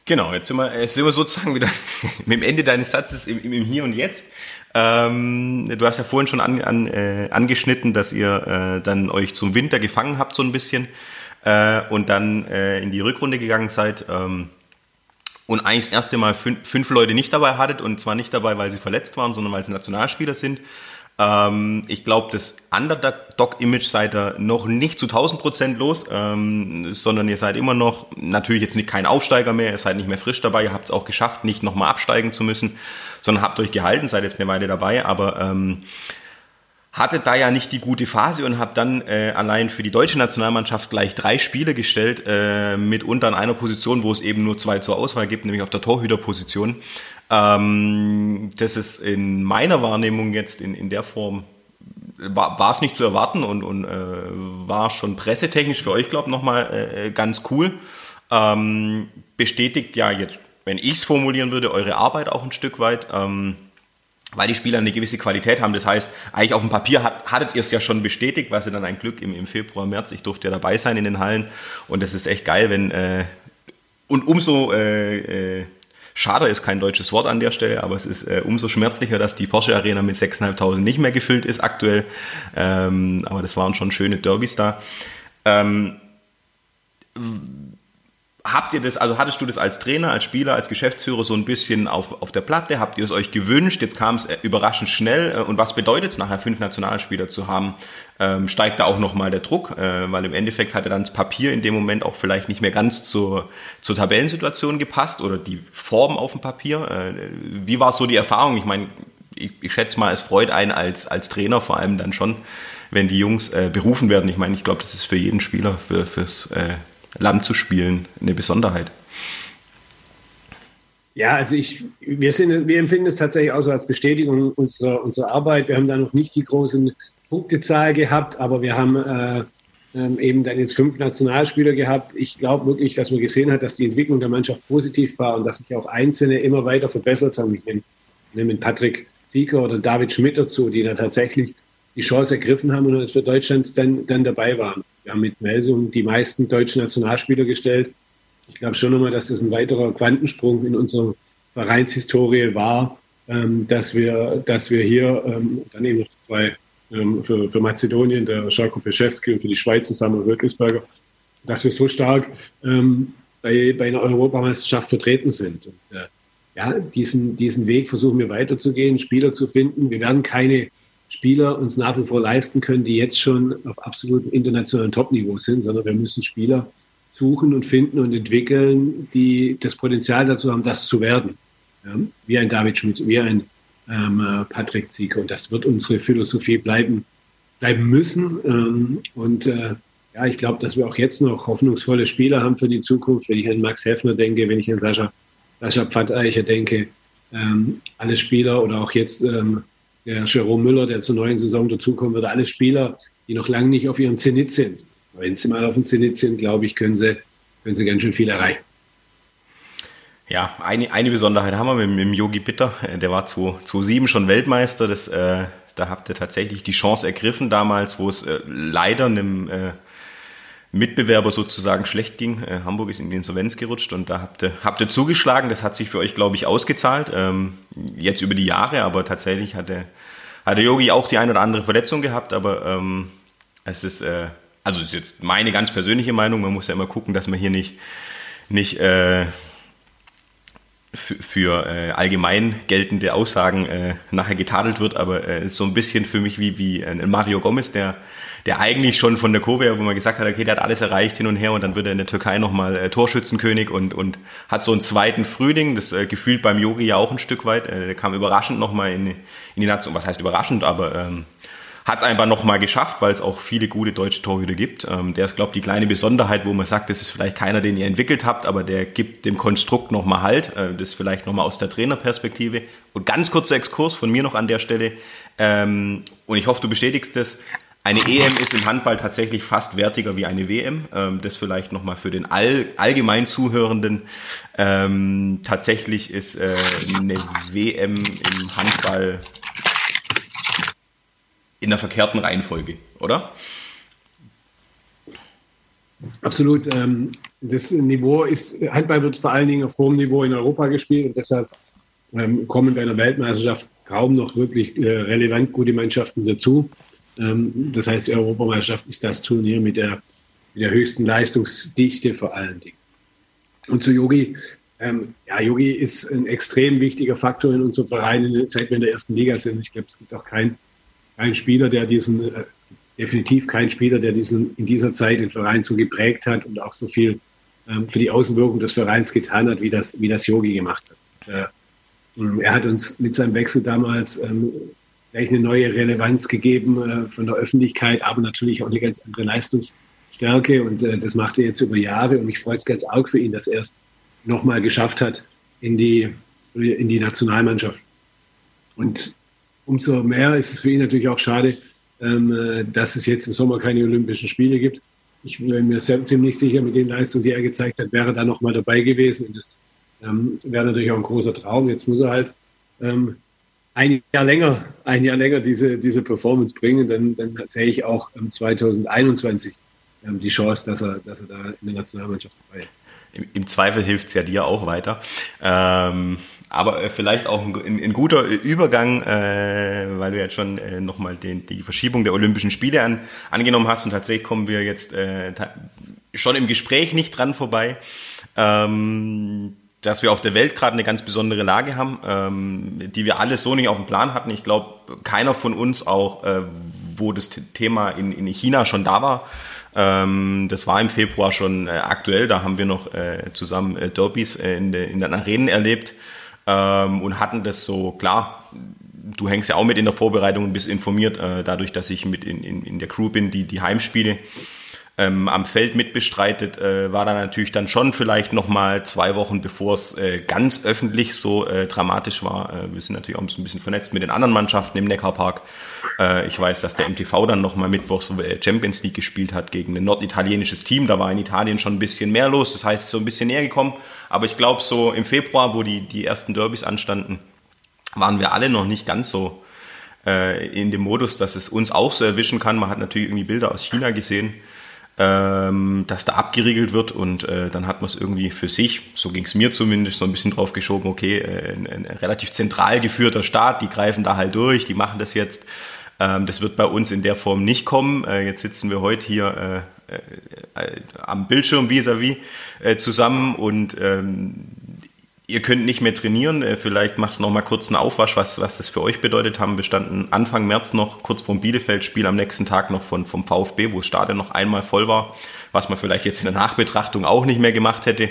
Genau, jetzt sind wir, jetzt sind wir sozusagen wieder *laughs* mit dem Ende deines Satzes im, im Hier und Jetzt. Ähm, du hast ja vorhin schon an, an, äh, angeschnitten, dass ihr äh, dann euch zum Winter gefangen habt so ein bisschen äh, und dann äh, in die Rückrunde gegangen seid ähm, und eigentlich das erste Mal fünf, fünf Leute nicht dabei hattet und zwar nicht dabei, weil sie verletzt waren, sondern weil sie Nationalspieler sind. Ähm, ich glaube, das Underdog-Image seid ihr noch nicht zu 1000 Prozent los, ähm, sondern ihr seid immer noch, natürlich jetzt nicht kein Aufsteiger mehr, ihr seid nicht mehr frisch dabei, ihr habt es auch geschafft, nicht nochmal absteigen zu müssen, sondern habt euch gehalten, seid jetzt eine Weile dabei, aber ähm, hattet da ja nicht die gute Phase und habt dann äh, allein für die deutsche Nationalmannschaft gleich drei Spiele gestellt, äh, mitunter an einer Position, wo es eben nur zwei zur Auswahl gibt, nämlich auf der Torhüterposition. Ähm, das ist in meiner Wahrnehmung jetzt in, in der Form war, es nicht zu erwarten und, und äh, war schon pressetechnisch für euch, glaube ich, nochmal äh, ganz cool. Ähm, bestätigt ja jetzt, wenn ich es formulieren würde, eure Arbeit auch ein Stück weit. Ähm, weil die Spieler eine gewisse Qualität haben. Das heißt, eigentlich auf dem Papier hat, hattet ihr es ja schon bestätigt, was ihr dann ein Glück im, im Februar, März. Ich durfte ja dabei sein in den Hallen und das ist echt geil, wenn äh, und umso äh, äh, Schade ist kein deutsches Wort an der Stelle, aber es ist äh, umso schmerzlicher, dass die Porsche Arena mit 6.500 nicht mehr gefüllt ist aktuell. Ähm, aber das waren schon schöne Derbys da. Ähm, Habt ihr das, also hattest du das als Trainer, als Spieler, als Geschäftsführer so ein bisschen auf, auf der Platte? Habt ihr es euch gewünscht? Jetzt kam es äh, überraschend schnell. Äh, und was bedeutet es nachher, fünf Nationalspieler zu haben? Ähm, steigt da auch nochmal der Druck? Äh, weil im Endeffekt hatte dann das Papier in dem Moment auch vielleicht nicht mehr ganz zur, zur Tabellensituation gepasst oder die Form auf dem Papier. Äh, wie war so die Erfahrung? Ich meine, ich, ich schätze mal, es freut einen als, als Trainer vor allem dann schon, wenn die Jungs äh, berufen werden. Ich meine, ich glaube, das ist für jeden Spieler, für, fürs äh, Land zu spielen, eine Besonderheit. Ja, also ich, wir, sind, wir empfinden es tatsächlich auch so als Bestätigung unserer, unserer Arbeit. Wir haben da noch nicht die großen Punktezahl gehabt, aber wir haben äh, ähm, eben dann jetzt fünf Nationalspieler gehabt. Ich glaube wirklich, dass man gesehen hat, dass die Entwicklung der Mannschaft positiv war und dass sich auch Einzelne immer weiter verbessert haben. Ich nehme, nehme Patrick Sieger oder David Schmidt dazu, die da tatsächlich die Chance ergriffen haben und für Deutschland dann, dann dabei waren. Wir haben mit Melsung die meisten deutschen Nationalspieler gestellt. Ich glaube schon nochmal, dass das ein weiterer Quantensprung in unserer Vereinshistorie war, ähm, dass, wir, dass wir hier ähm, dann eben noch zwei ähm, für, für Mazedonien, der Schalko Peschewski und für die Schweiz Samuel Wirkelsberger, dass wir so stark ähm, bei, bei einer Europameisterschaft vertreten sind. Und, äh, ja, diesen, diesen Weg versuchen wir weiterzugehen, Spieler zu finden. Wir werden keine Spieler uns nach wie vor leisten können, die jetzt schon auf absolutem internationalen Topniveau sind, sondern wir müssen Spieler suchen und finden und entwickeln, die das Potenzial dazu haben, das zu werden. Ja, wie ein David Schmidt, wie ein ähm, äh, Patrick Zieke. Und das wird unsere Philosophie bleiben, bleiben müssen. Ähm, und äh, ja, ich glaube, dass wir auch jetzt noch hoffnungsvolle Spieler haben für die Zukunft. Wenn ich an Max Heffner denke, wenn ich an Sascha, Sascha Pfatteicher denke, ähm, alle Spieler oder auch jetzt ähm, der Jerome Müller, der zur neuen Saison dazukommen wird, alle Spieler, die noch lange nicht auf ihrem Zenit sind. Wenn sie mal auf dem Zenit sind, glaube ich, können sie, können sie ganz schön viel erreichen. Ja, eine, eine Besonderheit haben wir mit, dem Yogi Bitter. Der war 2007 schon Weltmeister. Das, äh, da habt ihr tatsächlich die Chance ergriffen damals, wo es äh, leider einem äh, Mitbewerber sozusagen schlecht ging. Äh, Hamburg ist in die Insolvenz gerutscht und da habt ihr, habt ihr zugeschlagen. Das hat sich für euch, glaube ich, ausgezahlt. Ähm, jetzt über die Jahre, aber tatsächlich hat der, hat der Yogi auch die ein oder andere Verletzung gehabt, aber ähm, es ist, äh, also ist jetzt meine ganz persönliche Meinung. Man muss ja immer gucken, dass man hier nicht, nicht äh, für, für äh, allgemein geltende Aussagen äh, nachher getadelt wird, aber äh, ist so ein bisschen für mich wie, wie ein Mario Gomez, der der eigentlich schon von der Kurve, wo man gesagt hat, okay, der hat alles erreicht hin und her und dann wird er in der Türkei nochmal äh, Torschützenkönig und, und hat so einen zweiten Frühling, das äh, gefühlt beim Yogi ja auch ein Stück weit. Äh, der kam überraschend nochmal in, in die Nation, was heißt überraschend, aber ähm, hat es einfach nochmal geschafft, weil es auch viele gute deutsche Torhüter gibt. Ähm, der ist, glaube ich, die kleine Besonderheit, wo man sagt, das ist vielleicht keiner, den ihr entwickelt habt, aber der gibt dem Konstrukt nochmal Halt. Äh, das vielleicht nochmal aus der Trainerperspektive. Und ganz kurzer Exkurs von mir noch an der Stelle. Ähm, und ich hoffe, du bestätigst das Eine EM ist im Handball tatsächlich fast wertiger wie eine WM. Ähm, das vielleicht nochmal für den all, allgemein Zuhörenden. Ähm, tatsächlich ist äh, eine WM im Handball in der verkehrten Reihenfolge, oder? Absolut. Ähm, das Niveau ist, Handball wird vor allen Dingen auf hohem Niveau in Europa gespielt und deshalb ähm, kommen bei einer Weltmeisterschaft kaum noch wirklich äh, relevant gute Mannschaften dazu. Ähm, das heißt, die Europameisterschaft ist das Turnier mit der, mit der höchsten Leistungsdichte vor allen Dingen. Und zu Yogi. Ähm, ja, Yogi ist ein extrem wichtiger Faktor in unserem Verein, seit wir in der ersten Liga sind. Ich glaube, es gibt auch keinen kein Spieler, der diesen, äh, definitiv kein Spieler, der diesen in dieser Zeit den Verein so geprägt hat und auch so viel ähm, für die Außenwirkung des Vereins getan hat, wie das, wie das Yogi gemacht hat. Äh, er hat uns mit seinem Wechsel damals ähm, gleich eine neue Relevanz gegeben äh, von der Öffentlichkeit, aber natürlich auch eine ganz andere Leistungsstärke. Und äh, das macht er jetzt über Jahre. Und mich freut es ganz arg für ihn, dass er es nochmal geschafft hat in die, in die Nationalmannschaft. Und umso mehr ist es für ihn natürlich auch schade, ähm, äh, dass es jetzt im Sommer keine Olympischen Spiele gibt. Ich bin mir ziemlich sicher, mit den Leistungen, die er gezeigt hat, wäre er da nochmal dabei gewesen. Und das ähm, wäre natürlich auch ein großer Traum. Jetzt muss er halt ähm, ein Jahr länger, ein Jahr länger diese, diese Performance bringen, dann, dann sehe ich auch 2021 ähm, die Chance, dass er, dass er da in der Nationalmannschaft dabei ist. Im, Zweifel hilft es ja dir auch weiter. Ähm, aber äh, vielleicht auch ein, ein, guter Übergang, äh, weil du jetzt schon äh, nochmal die Verschiebung der Olympischen Spiele an, angenommen hast und tatsächlich kommen wir jetzt äh, schon im Gespräch nicht dran vorbei. Ähm, dass wir auf der Welt gerade eine ganz besondere Lage haben, ähm, die wir alle so nicht auf dem Plan hatten. Ich glaube, keiner von uns auch, äh, wo das Thema in, in China schon da war. Ähm, das war im Februar schon äh, aktuell. Da haben wir noch äh, zusammen äh, Derbys äh, in, de, in den Arenen erlebt ähm, und hatten das so, klar, du hängst ja auch mit in der Vorbereitung und bist informiert, äh, dadurch, dass ich mit in, in, in der Crew bin, die die Heimspiele ähm, am Feld mitbestreitet, äh, war dann natürlich dann schon vielleicht nochmal zwei Wochen, bevor es äh, ganz öffentlich so äh, dramatisch war. Äh, wir sind natürlich auch ein bisschen vernetzt mit den anderen Mannschaften im Neckarpark. Äh, ich weiß, dass der MTV dann nochmal mittwochs äh, Champions League gespielt hat gegen ein norditalienisches Team. Da war in Italien schon ein bisschen mehr los, das heißt so ein bisschen näher gekommen. Aber ich glaube, so im Februar, wo die, die ersten Derbys anstanden, waren wir alle noch nicht ganz so in dem Modus, dass es uns auch so erwischen kann. Man hat natürlich irgendwie Bilder aus China gesehen ähm, dass da abgeriegelt wird und äh, dann hat man es irgendwie für sich, so ging es mir zumindest, so ein bisschen drauf geschoben, okay, äh, ein, ein, relativ zentral geführter Staat, die greifen da halt durch, die machen das jetzt. Ähm, das wird bei uns in der Form nicht kommen. Äh, jetzt sitzen wir heute hier äh, äh, äh, am Bildschirm vis-à-vis -vis, zusammen und ähm, Ihr könnt nicht mehr trainieren. Äh, vielleicht machst du noch mal kurz einen Aufwasch, was, was das für euch bedeutet haben. Wir standen Anfang März noch kurz vorm Bielefeld-Spiel, am nächsten Tag noch von, vom VfB, wo das Stadion noch einmal voll war, was man vielleicht jetzt in der Nachbetrachtung auch nicht mehr gemacht hätte.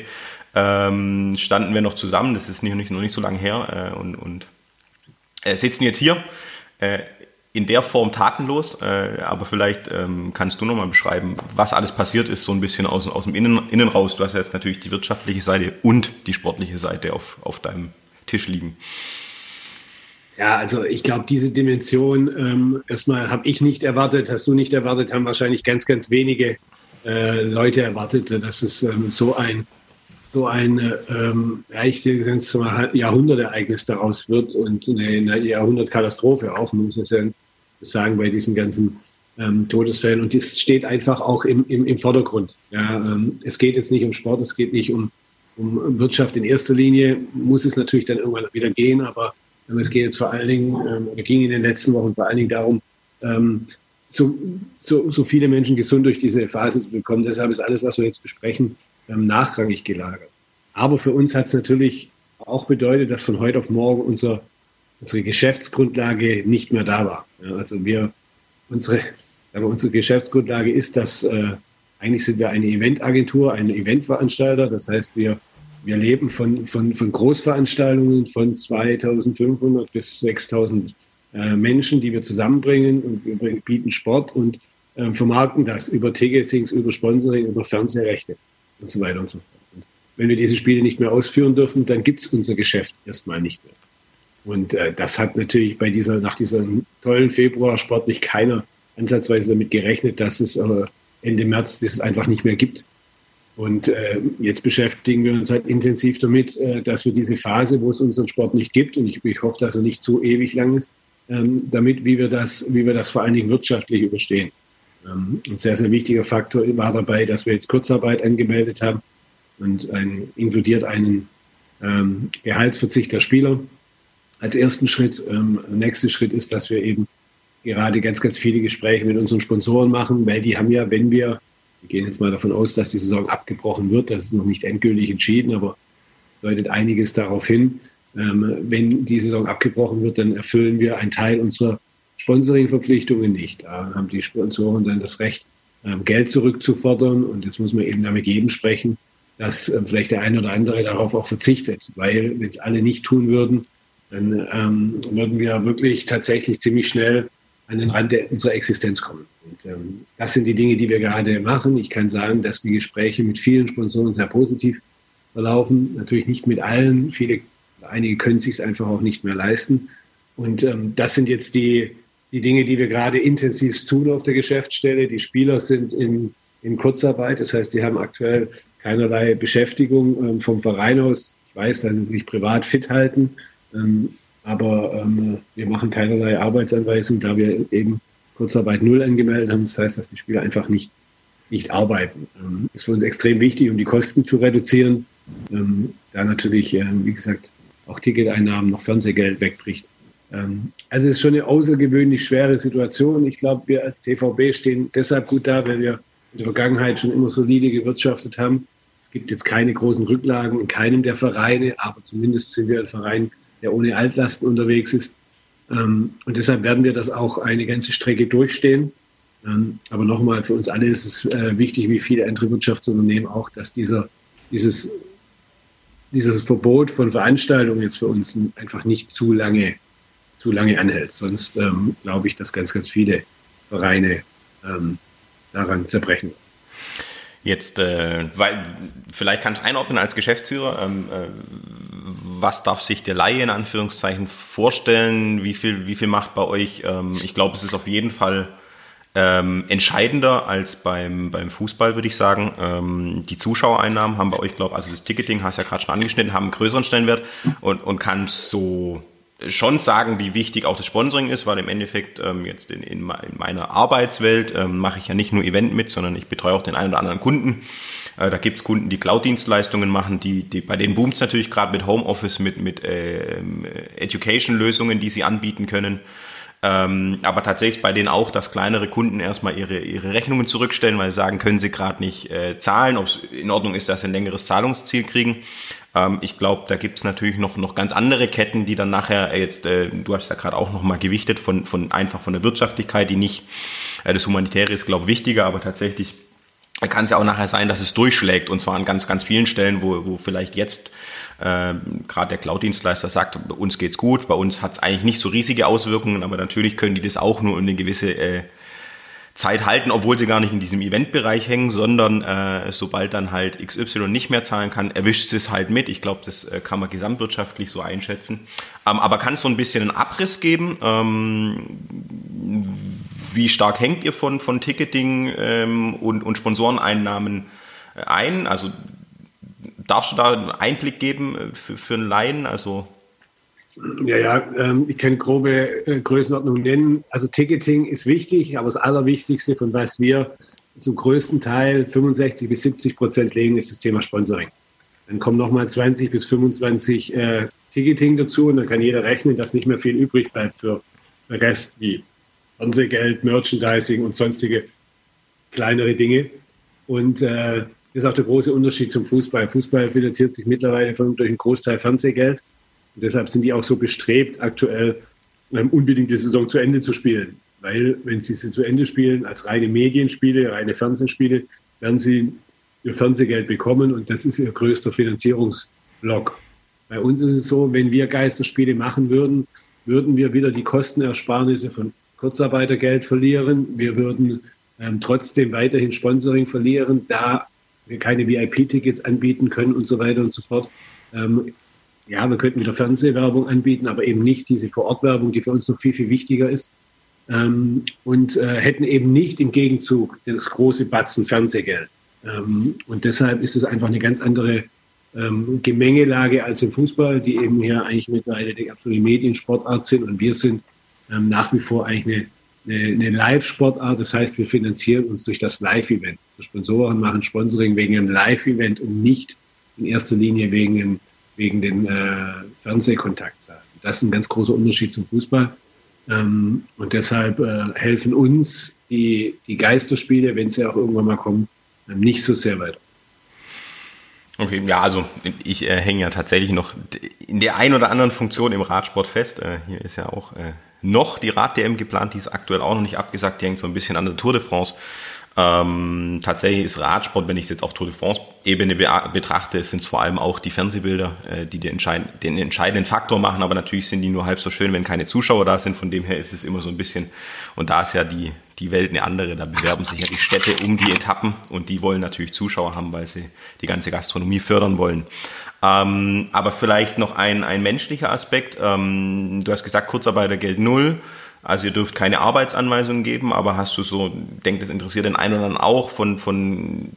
Ähm, standen wir noch zusammen, das ist nicht, noch nicht so lange her äh, und, und äh, sitzen jetzt hier. Äh, in der Form tatenlos, äh, aber vielleicht ähm, kannst du nochmal beschreiben, was alles passiert ist, so ein bisschen aus, aus dem Innen, Innen raus. Du hast jetzt natürlich die wirtschaftliche Seite und die sportliche Seite auf, auf deinem Tisch liegen. Ja, also ich glaube, diese Dimension ähm, erstmal habe ich nicht erwartet, hast du nicht erwartet, haben wahrscheinlich ganz, ganz wenige äh, Leute erwartet, dass es ähm, so ein so ein ähm, ja, ich mal, Jahrhundertereignis daraus wird und eine, eine Jahrhundertkatastrophe auch, muss ich sagen, bei diesen ganzen ähm, Todesfällen. Und das steht einfach auch im, im, im Vordergrund. Ja, ähm, es geht jetzt nicht um Sport, es geht nicht um, um Wirtschaft in erster Linie, muss es natürlich dann irgendwann wieder gehen, aber ähm, es geht jetzt vor allen Dingen, ähm, oder ging in den letzten Wochen vor allen Dingen darum, ähm, so, so, so viele Menschen gesund durch diese Phase zu bekommen. Deshalb ist alles, was wir jetzt besprechen, ähm, nachrangig gelagert. Aber für uns hat es natürlich auch bedeutet, dass von heute auf morgen unser, unsere Geschäftsgrundlage nicht mehr da war. Ja, also wir, unsere, aber unsere Geschäftsgrundlage ist, dass äh, eigentlich sind wir eine Eventagentur, ein Eventveranstalter. Das heißt, wir, wir leben von, von, von Großveranstaltungen von 2500 bis 6000 äh, Menschen, die wir zusammenbringen und wir bieten Sport und äh, vermarkten das über Ticketings, über Sponsoring, über Fernsehrechte und so weiter und so fort. Und wenn wir diese Spiele nicht mehr ausführen dürfen, dann gibt es unser Geschäft erstmal nicht mehr. Und äh, das hat natürlich bei dieser, nach diesem tollen Februar sportlich keiner ansatzweise damit gerechnet, dass es äh, Ende März das einfach nicht mehr gibt. Und äh, jetzt beschäftigen wir uns halt intensiv damit, äh, dass wir diese Phase, wo es unseren Sport nicht gibt, und ich, ich hoffe, dass er nicht zu ewig lang ist, ähm, damit, wie wir, das, wie wir das vor allen Dingen wirtschaftlich überstehen. Ähm, ein sehr, sehr wichtiger Faktor war dabei, dass wir jetzt Kurzarbeit angemeldet haben und ein, inkludiert einen ähm, Gehaltsverzicht der Spieler als ersten Schritt. Ähm, der nächste Schritt ist, dass wir eben gerade ganz, ganz viele Gespräche mit unseren Sponsoren machen, weil die haben ja, wenn wir, wir gehen jetzt mal davon aus, dass die Saison abgebrochen wird, das ist noch nicht endgültig entschieden, aber es deutet einiges darauf hin. Ähm, wenn die Saison abgebrochen wird, dann erfüllen wir einen Teil unserer Sponsoring-Verpflichtungen nicht. Da haben die Sponsoren dann das Recht, ähm, Geld zurückzufordern und jetzt muss man eben damit jedem sprechen, dass äh, vielleicht der eine oder andere darauf auch verzichtet, weil wenn es alle nicht tun würden, dann ähm, würden wir wirklich tatsächlich ziemlich schnell an den Rand unserer Existenz kommen. Und, ähm, das sind die Dinge, die wir gerade machen. Ich kann sagen, dass die Gespräche mit vielen Sponsoren sehr positiv verlaufen. Natürlich nicht mit allen. Viele, einige können es sich einfach auch nicht mehr leisten. Und ähm, das sind jetzt die, die Dinge, die wir gerade intensiv tun auf der Geschäftsstelle. Die Spieler sind in, in Kurzarbeit. Das heißt, die haben aktuell keinerlei Beschäftigung ähm, vom Verein aus. Ich weiß, dass sie sich privat fit halten. Ähm, aber ähm, wir machen keinerlei Arbeitsanweisung, da wir eben Kurzarbeit null angemeldet haben. Das heißt, dass die Spieler einfach nicht, nicht arbeiten. Ähm, ist für uns extrem wichtig, um die Kosten zu reduzieren. Ähm, da natürlich, äh, wie gesagt, auch Ticketeinnahmen, noch Fernsehgeld wegbricht. Ähm, also es ist schon eine außergewöhnlich schwere Situation. Ich glaube, wir als TVB stehen deshalb gut da, weil wir in der Vergangenheit schon immer solide gewirtschaftet haben. Es gibt jetzt keine großen Rücklagen in keinem der Vereine, aber zumindest sind wir ein Verein, der ohne Altlasten unterwegs ist. Ähm, und deshalb werden wir das auch eine ganze Strecke durchstehen. Ähm, aber nochmal, für uns alle ist es äh, wichtig, wie viele andere Wirtschaftsunternehmen auch, dass dieser, dieses, dieses Verbot von Veranstaltungen jetzt für uns einfach nicht zu lange, zu lange anhält. Sonst ähm, glaube ich, dass ganz, ganz viele Vereine ähm, daran zerbrechen. Jetzt, äh, weil, vielleicht kannst du einordnen als Geschäftsführer, ähm, äh, was darf sich der Laie in Anführungszeichen vorstellen? Wie viel, wie viel macht bei euch? Ähm, ich glaube, es ist auf jeden Fall ähm, entscheidender als beim, beim Fußball, würde ich sagen. Ähm, die Zuschauereinnahmen haben bei euch, glaube also das Ticketing, hast du ja gerade schon angeschnitten, haben einen größeren Stellenwert und, und kann so schon sagen, wie wichtig auch das Sponsoring ist, weil im Endeffekt ähm, jetzt in, in, meiner Arbeitswelt ähm, mache ich ja nicht nur Event mit, sondern ich betreue auch den einen oder anderen Kunden. Äh, da gibt es Kunden, die Cloud-Dienstleistungen machen, die, die, bei denen boomt es natürlich gerade mit Homeoffice, mit, mit äh, Education-Lösungen, die sie anbieten können. Ähm, aber tatsächlich bei denen auch, dass kleinere Kunden erstmal ihre, ihre Rechnungen zurückstellen, weil sie sagen, können sie gerade nicht äh, zahlen, ob es in Ordnung ist, dass sie ein längeres Zahlungsziel kriegen. Ähm, ich glaube, da gibt es natürlich noch, noch ganz andere Ketten, die dann nachher jetzt, äh, du hast ja gerade auch nochmal gewichtet, von, von einfach von der Wirtschaftlichkeit, die nicht, äh, das Humanitäre ist, glaube ich, wichtiger, aber tatsächlich kann es ja auch nachher sein, dass es durchschlägt und zwar an ganz, ganz vielen Stellen, wo, wo vielleicht jetzt äh, gerade der Cloud-Dienstleister sagt, bei uns geht's gut, bei uns hat es eigentlich nicht so riesige Auswirkungen, aber natürlich können die das auch nur in eine gewisse äh, Zeit halten, obwohl sie gar nicht in diesem Eventbereich hängen, sondern äh, sobald dann halt XY nicht mehr zahlen kann, erwischt sie es halt mit. Ich glaube, das äh, kann man gesamtwirtschaftlich so einschätzen. Ähm, aber kann es so ein bisschen einen Abriss geben? Ähm, wie stark hängt ihr von, von Ticketing ähm, und, und Sponsoreneinnahmen äh, ein? Also darfst du da einen Einblick geben äh, für, für einen Laien? Also ja, ja, ähm, ich kann grobe äh, Größenordnung nennen. Also Ticketing ist wichtig, aber das Allerwichtigste, von was wir zum größten Teil 65 bis 70 Prozent legen, ist das Thema Sponsoring. Dann kommen nochmal 20 bis 25 äh, Ticketing dazu und dann kann jeder rechnen, dass nicht mehr viel übrig bleibt für den Rest wie Fernsehgeld, Merchandising und sonstige kleinere Dinge. Und äh, das ist auch der große Unterschied zum Fußball. Fußball finanziert sich mittlerweile durch einen Großteil Fernsehgeld. Und deshalb sind die auch so bestrebt, aktuell ähm, unbedingt die Saison zu Ende zu spielen. Weil, wenn sie sie zu Ende spielen, als reine Medienspiele, reine Fernsehspiele, werden sie ihr Fernsehgeld bekommen und das ist ihr größter Finanzierungsblock. Bei uns ist es so, wenn wir Geisterspiele machen würden, würden wir wieder die Kostenersparnisse von Kurzarbeitergeld verlieren. Wir würden ähm, trotzdem weiterhin Sponsoring verlieren, da wir keine VIP-Tickets anbieten können und so weiter und so fort. Ähm, ja, wir könnten wieder Fernsehwerbung anbieten, aber eben nicht diese Vorortwerbung, die für uns noch viel, viel wichtiger ist. ähm, und äh, hätten eben nicht im Gegenzug das große Batzen Fernsehgeld. Ähm, und deshalb ist es einfach eine ganz andere ähm, Gemengelage als im Fußball, die eben hier eigentlich mittlerweile die absolute Mediensportart sind und wir sind ähm, nach wie vor eigentlich eine, eine, eine Live-Sportart. Das heißt, wir finanzieren uns durch das Live-Event. Sponsoren machen Sponsoring wegen einem Live-Event und nicht in erster Linie wegen, wegen den äh, Fernsehkontaktzahlen. Das ist ein ganz großer Unterschied zum Fußball. Ähm, und deshalb äh, helfen uns die, die Geisterspiele, wenn sie auch irgendwann mal kommen, nicht so sehr weiter. Okay, ja, also ich äh, hänge ja tatsächlich noch in der ein oder anderen Funktion im Radsport fest. Äh, hier ist ja auch äh, noch die Rad-DM geplant, die ist aktuell auch noch nicht abgesagt, die hängt so ein bisschen an der Tour de France. Ähm, tatsächlich ist Radsport, wenn ich es jetzt auf Tour de France-Ebene be betrachte, sind es vor allem auch die Fernsehbilder, äh, die den, entscheid den entscheidenden Faktor machen, aber natürlich sind die nur halb so schön, wenn keine Zuschauer da sind. Von dem her ist es immer so ein bisschen, und da ist ja die, die Welt eine andere, da bewerben sich ja die Städte um die Etappen und die wollen natürlich Zuschauer haben, weil sie die ganze Gastronomie fördern wollen. Ähm, aber vielleicht noch ein, ein menschlicher Aspekt. Ähm, du hast gesagt, Kurzarbeitergeld null. Also ihr dürft keine Arbeitsanweisungen geben, aber hast du so, denke, das interessiert den einen oder anderen auch, von, von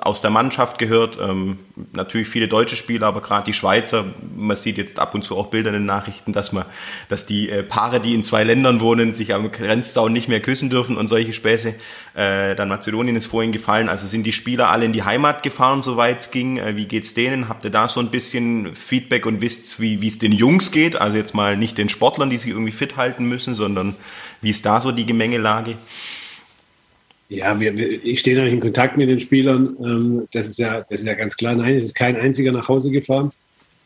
aus der Mannschaft gehört. Ähm, natürlich viele deutsche Spieler, aber gerade die Schweizer. Man sieht jetzt ab und zu auch Bilder in den Nachrichten, dass man, dass die äh, Paare, die in zwei Ländern wohnen, sich am Grenzzaun nicht mehr küssen dürfen und solche Späße. Äh, dann Mazedonien ist vorhin gefallen. Also sind die Spieler alle in die Heimat gefahren, soweit es ging. Äh, wie geht's denen? Habt ihr da so ein bisschen Feedback und wisst, wie es den Jungs geht? Also jetzt mal nicht den Sportlern, die sich irgendwie fit halten müssen, sondern wie ist da so die Gemengelage? Ja, wir, ich stehe natürlich in Kontakt mit den Spielern. Ähm, das, ist ja, das ist ja ganz klar. Nein, es ist kein einziger nach Hause gefahren.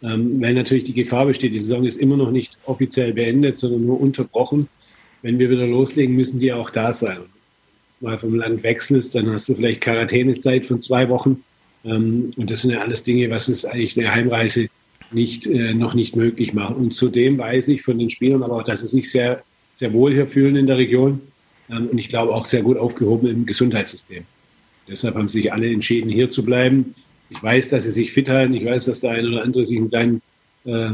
Ähm, weil natürlich die Gefahr besteht, die Saison ist immer noch nicht offiziell beendet, sondern nur unterbrochen. Wenn wir wieder loslegen, müssen die auch da sein. Wenn du mal vom Land wechselst, dann hast du vielleicht Quarantänezeit von zwei Wochen. Ähm, und das sind ja alles Dinge, was es eigentlich der Heimreise nicht, äh, noch nicht möglich macht. Und zudem weiß ich von den Spielern aber auch, dass sie sich sehr, sehr wohl hier fühlen in der Region und ich glaube auch sehr gut aufgehoben im Gesundheitssystem. Deshalb haben sich alle entschieden, hier zu bleiben. Ich weiß, dass sie sich fit halten. Ich weiß, dass der eine oder andere sich einen kleinen äh,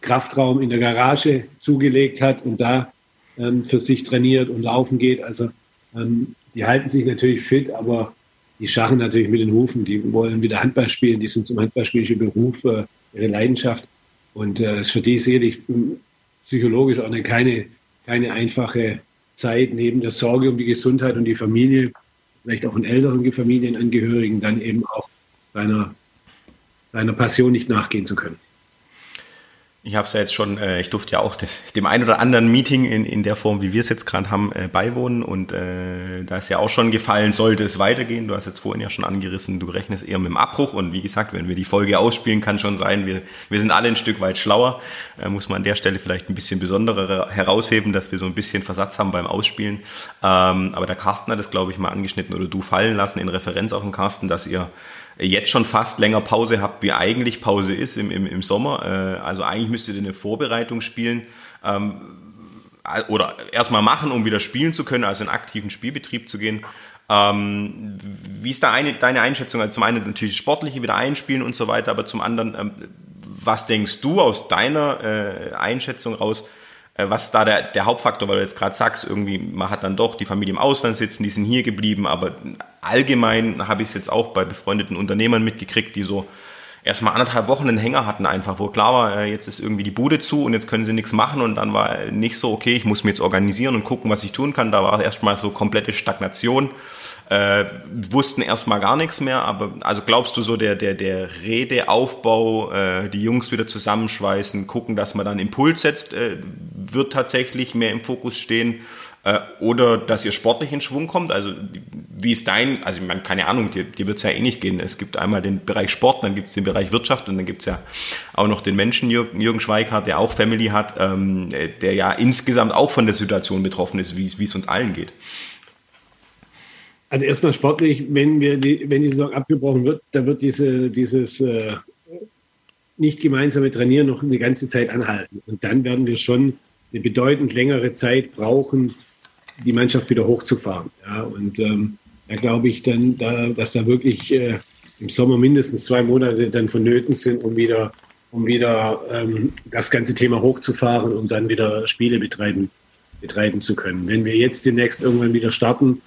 Kraftraum in der Garage zugelegt hat und da ähm, für sich trainiert und laufen geht. Also ähm, die halten sich natürlich fit, aber die schachen natürlich mit den Hufen. Die wollen wieder Handball spielen. Die sind zum Handballspielischen Beruf, äh, ihre Leidenschaft. Und es äh, ist für die sicherlich hm, psychologisch auch eine, keine, keine einfache Zeit neben der Sorge um die Gesundheit und die Familie, vielleicht auch von älteren Familienangehörigen, dann eben auch seiner, seiner Passion nicht nachgehen zu können. Ich habe es ja jetzt schon, äh, ich durfte ja auch das, dem ein oder anderen Meeting in, in der Form, wie wir es jetzt gerade haben, äh, beiwohnen. Und äh, da ist ja auch schon gefallen, sollte es weitergehen. Du hast jetzt vorhin ja schon angerissen, du rechnest eher mit dem Abbruch. Und wie gesagt, wenn wir die Folge ausspielen, kann schon sein, wir, wir sind alle ein Stück weit schlauer. Äh, muss man an der Stelle vielleicht ein bisschen besonderer herausheben, dass wir so ein bisschen Versatz haben beim Ausspielen. Ähm, aber der Carsten hat es, glaube ich, mal angeschnitten oder du fallen lassen in Referenz auf den Carsten, dass ihr jetzt schon fast länger Pause habt, wie eigentlich Pause ist im, im, im Sommer. Äh, also eigentlich müsstet ihr eine Vorbereitung spielen ähm, oder erstmal machen, um wieder spielen zu können, also in aktiven Spielbetrieb zu gehen. Ähm, wie ist da eine, deine Einschätzung? Also zum einen natürlich sportliche wieder einspielen und so weiter, aber zum anderen, ähm, was denkst du aus deiner äh, Einschätzung raus? Äh, was da der, der Hauptfaktor, weil du jetzt gerade sagst, irgendwie, man hat dann doch die Familie im Ausland sitzen, die sind hier geblieben, aber allgemein habe ich es jetzt auch bei befreundeten Unternehmern mitgekriegt, die so erstmal anderthalb Wochen einen Hänger hatten einfach, wo klar war, äh, jetzt ist irgendwie die Bude zu und jetzt können sie nichts machen und dann war nicht so, okay, ich muss mir jetzt organisieren und gucken, was ich tun kann. Da war erstmal so komplette Stagnation äh, wussten erstmal gar nichts mehr, aber also glaubst du so der, der, der Redeaufbau, äh, die Jungs wieder zusammenschweißen, gucken, dass man dann Impuls setzt, äh, wird tatsächlich mehr im Fokus stehen äh, oder dass ihr sportlich in Schwung kommt? Also wie ist dein, also ich meine, keine Ahnung, dir, dir wird es ja eh nicht gehen. Es gibt einmal den Bereich Sport, dann gibt es den Bereich Wirtschaft und dann gibt es ja auch noch den Menschen Jürgen, Jürgen Schweikart, der auch Family hat, ähm, der ja insgesamt auch von der Situation betroffen ist, wie es uns allen geht. Also erstmal sportlich, wenn wir die, wenn die Saison abgebrochen wird, dann wird diese, dieses äh, nicht gemeinsame Trainieren noch eine ganze Zeit anhalten. Und dann werden wir schon eine bedeutend längere Zeit brauchen, die Mannschaft wieder hochzufahren. Ja, und ähm, da glaube ich dann, da, dass da wirklich äh, im Sommer mindestens zwei Monate dann vonnöten sind, um wieder, um wieder ähm, das ganze Thema hochzufahren und dann wieder Spiele betreiben betreiben zu können. Wenn wir jetzt demnächst irgendwann wieder starten,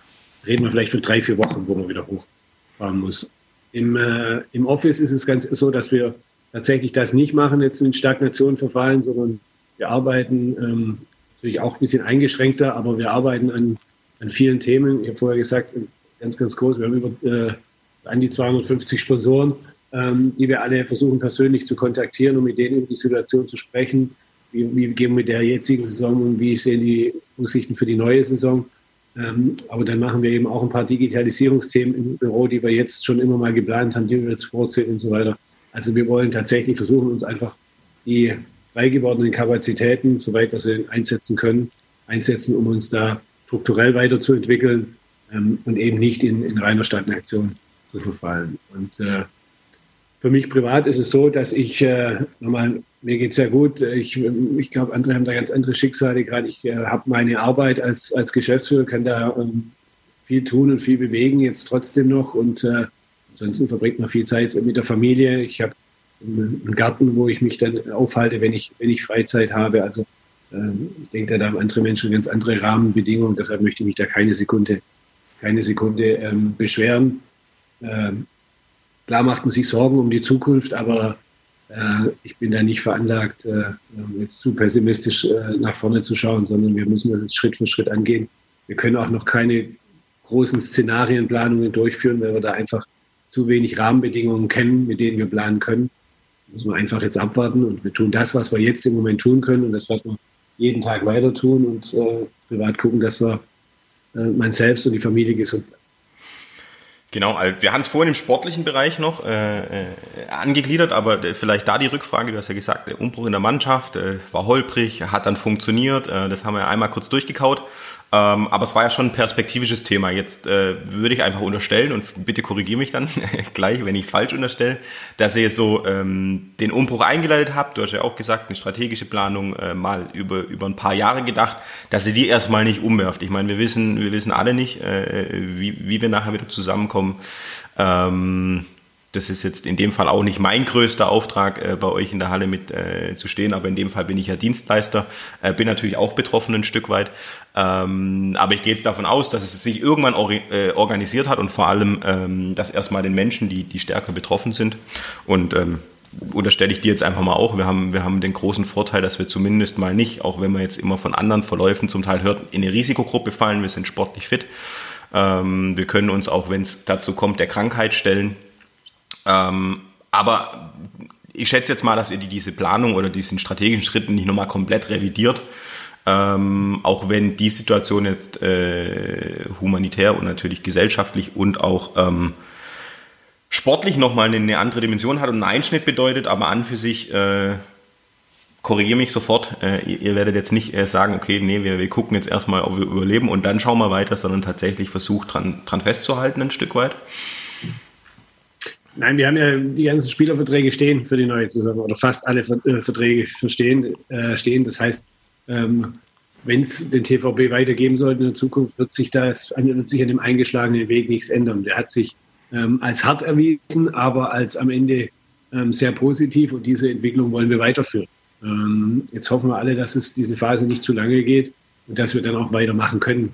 reden wir vielleicht von drei, vier Wochen, wo man wieder hochfahren muss. Im, äh, Im Office ist es ganz so, dass wir tatsächlich das nicht machen, jetzt in Stagnation verfallen, sondern wir arbeiten ähm, natürlich auch ein bisschen eingeschränkter, aber wir arbeiten an, an vielen Themen. Ich habe vorher gesagt, ganz, ganz groß, wir haben über äh, an die 250 Sponsoren, ähm, die wir alle versuchen persönlich zu kontaktieren, um mit denen über die Situation zu sprechen. Wie, wie gehen wir mit der jetzigen Saison und wie sehen die Aussichten für die neue Saison? Ähm, aber dann machen wir eben auch ein paar Digitalisierungsthemen im Büro, die wir jetzt schon immer mal geplant haben, die wir jetzt vorzählen und so weiter. Also wir wollen tatsächlich versuchen, uns einfach die frei gewordenen Kapazitäten, soweit wir sie einsetzen können, einsetzen, um uns da strukturell weiterzuentwickeln ähm, und eben nicht in, in reiner Stagnation zu verfallen. Und äh, für mich privat ist es so, dass ich, äh, nochmal, mir geht es sehr gut. Ich, ich glaube, andere haben da ganz andere Schicksale. Gerade ich äh, habe meine Arbeit als, als Geschäftsführer, kann da ähm, viel tun und viel bewegen, jetzt trotzdem noch. Und äh, ansonsten verbringt man viel Zeit mit der Familie. Ich habe einen Garten, wo ich mich dann aufhalte, wenn ich, wenn ich Freizeit habe. Also äh, ich denke, da haben andere Menschen ganz andere Rahmenbedingungen. Deshalb möchte ich mich da keine Sekunde, keine Sekunde ähm, beschweren. Ähm, klar macht man sich Sorgen um die Zukunft, aber ich bin da nicht veranlagt, äh, jetzt zu pessimistisch äh, nach vorne zu schauen, sondern wir müssen das jetzt Schritt für Schritt angehen. Wir können auch noch keine großen Szenarienplanungen durchführen, weil wir da einfach zu wenig Rahmenbedingungen kennen, mit denen wir planen können. Da muss man einfach jetzt abwarten und wir tun das, was wir jetzt im Moment tun können und das werden wir jeden Tag weiter tun und äh, privat gucken, dass wir äh, man selbst und die Familie gesund bleiben. Genau, also wir haben es vorhin im sportlichen Bereich noch äh, äh, angegliedert, aber vielleicht da die Rückfrage, du hast ja gesagt, der Umbruch in der Mannschaft äh, war holprig, hat dann funktioniert, äh, das haben wir einmal kurz durchgekaut. Ähm, aber es war ja schon ein perspektivisches Thema. Jetzt äh, würde ich einfach unterstellen, und bitte korrigiere mich dann *laughs* gleich, wenn ich es falsch unterstelle, dass ihr so ähm, den Umbruch eingeleitet habt. Du hast ja auch gesagt, eine strategische Planung äh, mal über, über ein paar Jahre gedacht, dass ihr die erstmal nicht umwerft. Ich meine, wir wissen, wir wissen alle nicht, äh, wie, wie wir nachher wieder zusammenkommen. Ähm, das ist jetzt in dem Fall auch nicht mein größter Auftrag, äh, bei euch in der Halle mit äh, zu stehen, aber in dem Fall bin ich ja Dienstleister, äh, bin natürlich auch betroffen ein Stück weit. Ähm, aber ich gehe jetzt davon aus, dass es sich irgendwann or äh, organisiert hat und vor allem, ähm, dass erstmal den Menschen, die, die stärker betroffen sind und ähm, unterstelle ich dir jetzt einfach mal auch, wir haben, wir haben den großen Vorteil, dass wir zumindest mal nicht, auch wenn man jetzt immer von anderen Verläufen zum Teil hört, in eine Risikogruppe fallen, wir sind sportlich fit. Ähm, wir können uns auch, wenn es dazu kommt, der Krankheit stellen ähm, aber ich schätze jetzt mal, dass ihr diese Planung oder diesen strategischen Schritten nicht nochmal komplett revidiert. Ähm, auch wenn die Situation jetzt äh, humanitär und natürlich gesellschaftlich und auch ähm, sportlich nochmal eine, eine andere Dimension hat und einen Einschnitt bedeutet, aber an für sich, äh, korrigiere mich sofort, äh, ihr, ihr, werdet jetzt nicht äh, sagen, okay, nee, wir, wir gucken jetzt erstmal, ob wir überleben und dann schauen wir weiter, sondern tatsächlich versucht dran, dran festzuhalten ein Stück weit. Nein, wir haben ja die ganzen Spielerverträge stehen für die neue Saison oder fast alle äh, Verträge. Äh, stehen. Das heißt, ähm, wenn es den TVB weitergeben sollte in der Zukunft, wird sich, das, wird sich an dem eingeschlagenen Weg nichts ändern. Der hat sich ähm, als hart erwiesen, aber als am Ende ähm, sehr positiv und diese Entwicklung wollen wir weiterführen. Ähm, jetzt hoffen wir alle, dass es diese Phase nicht zu lange geht und dass wir dann auch weitermachen können.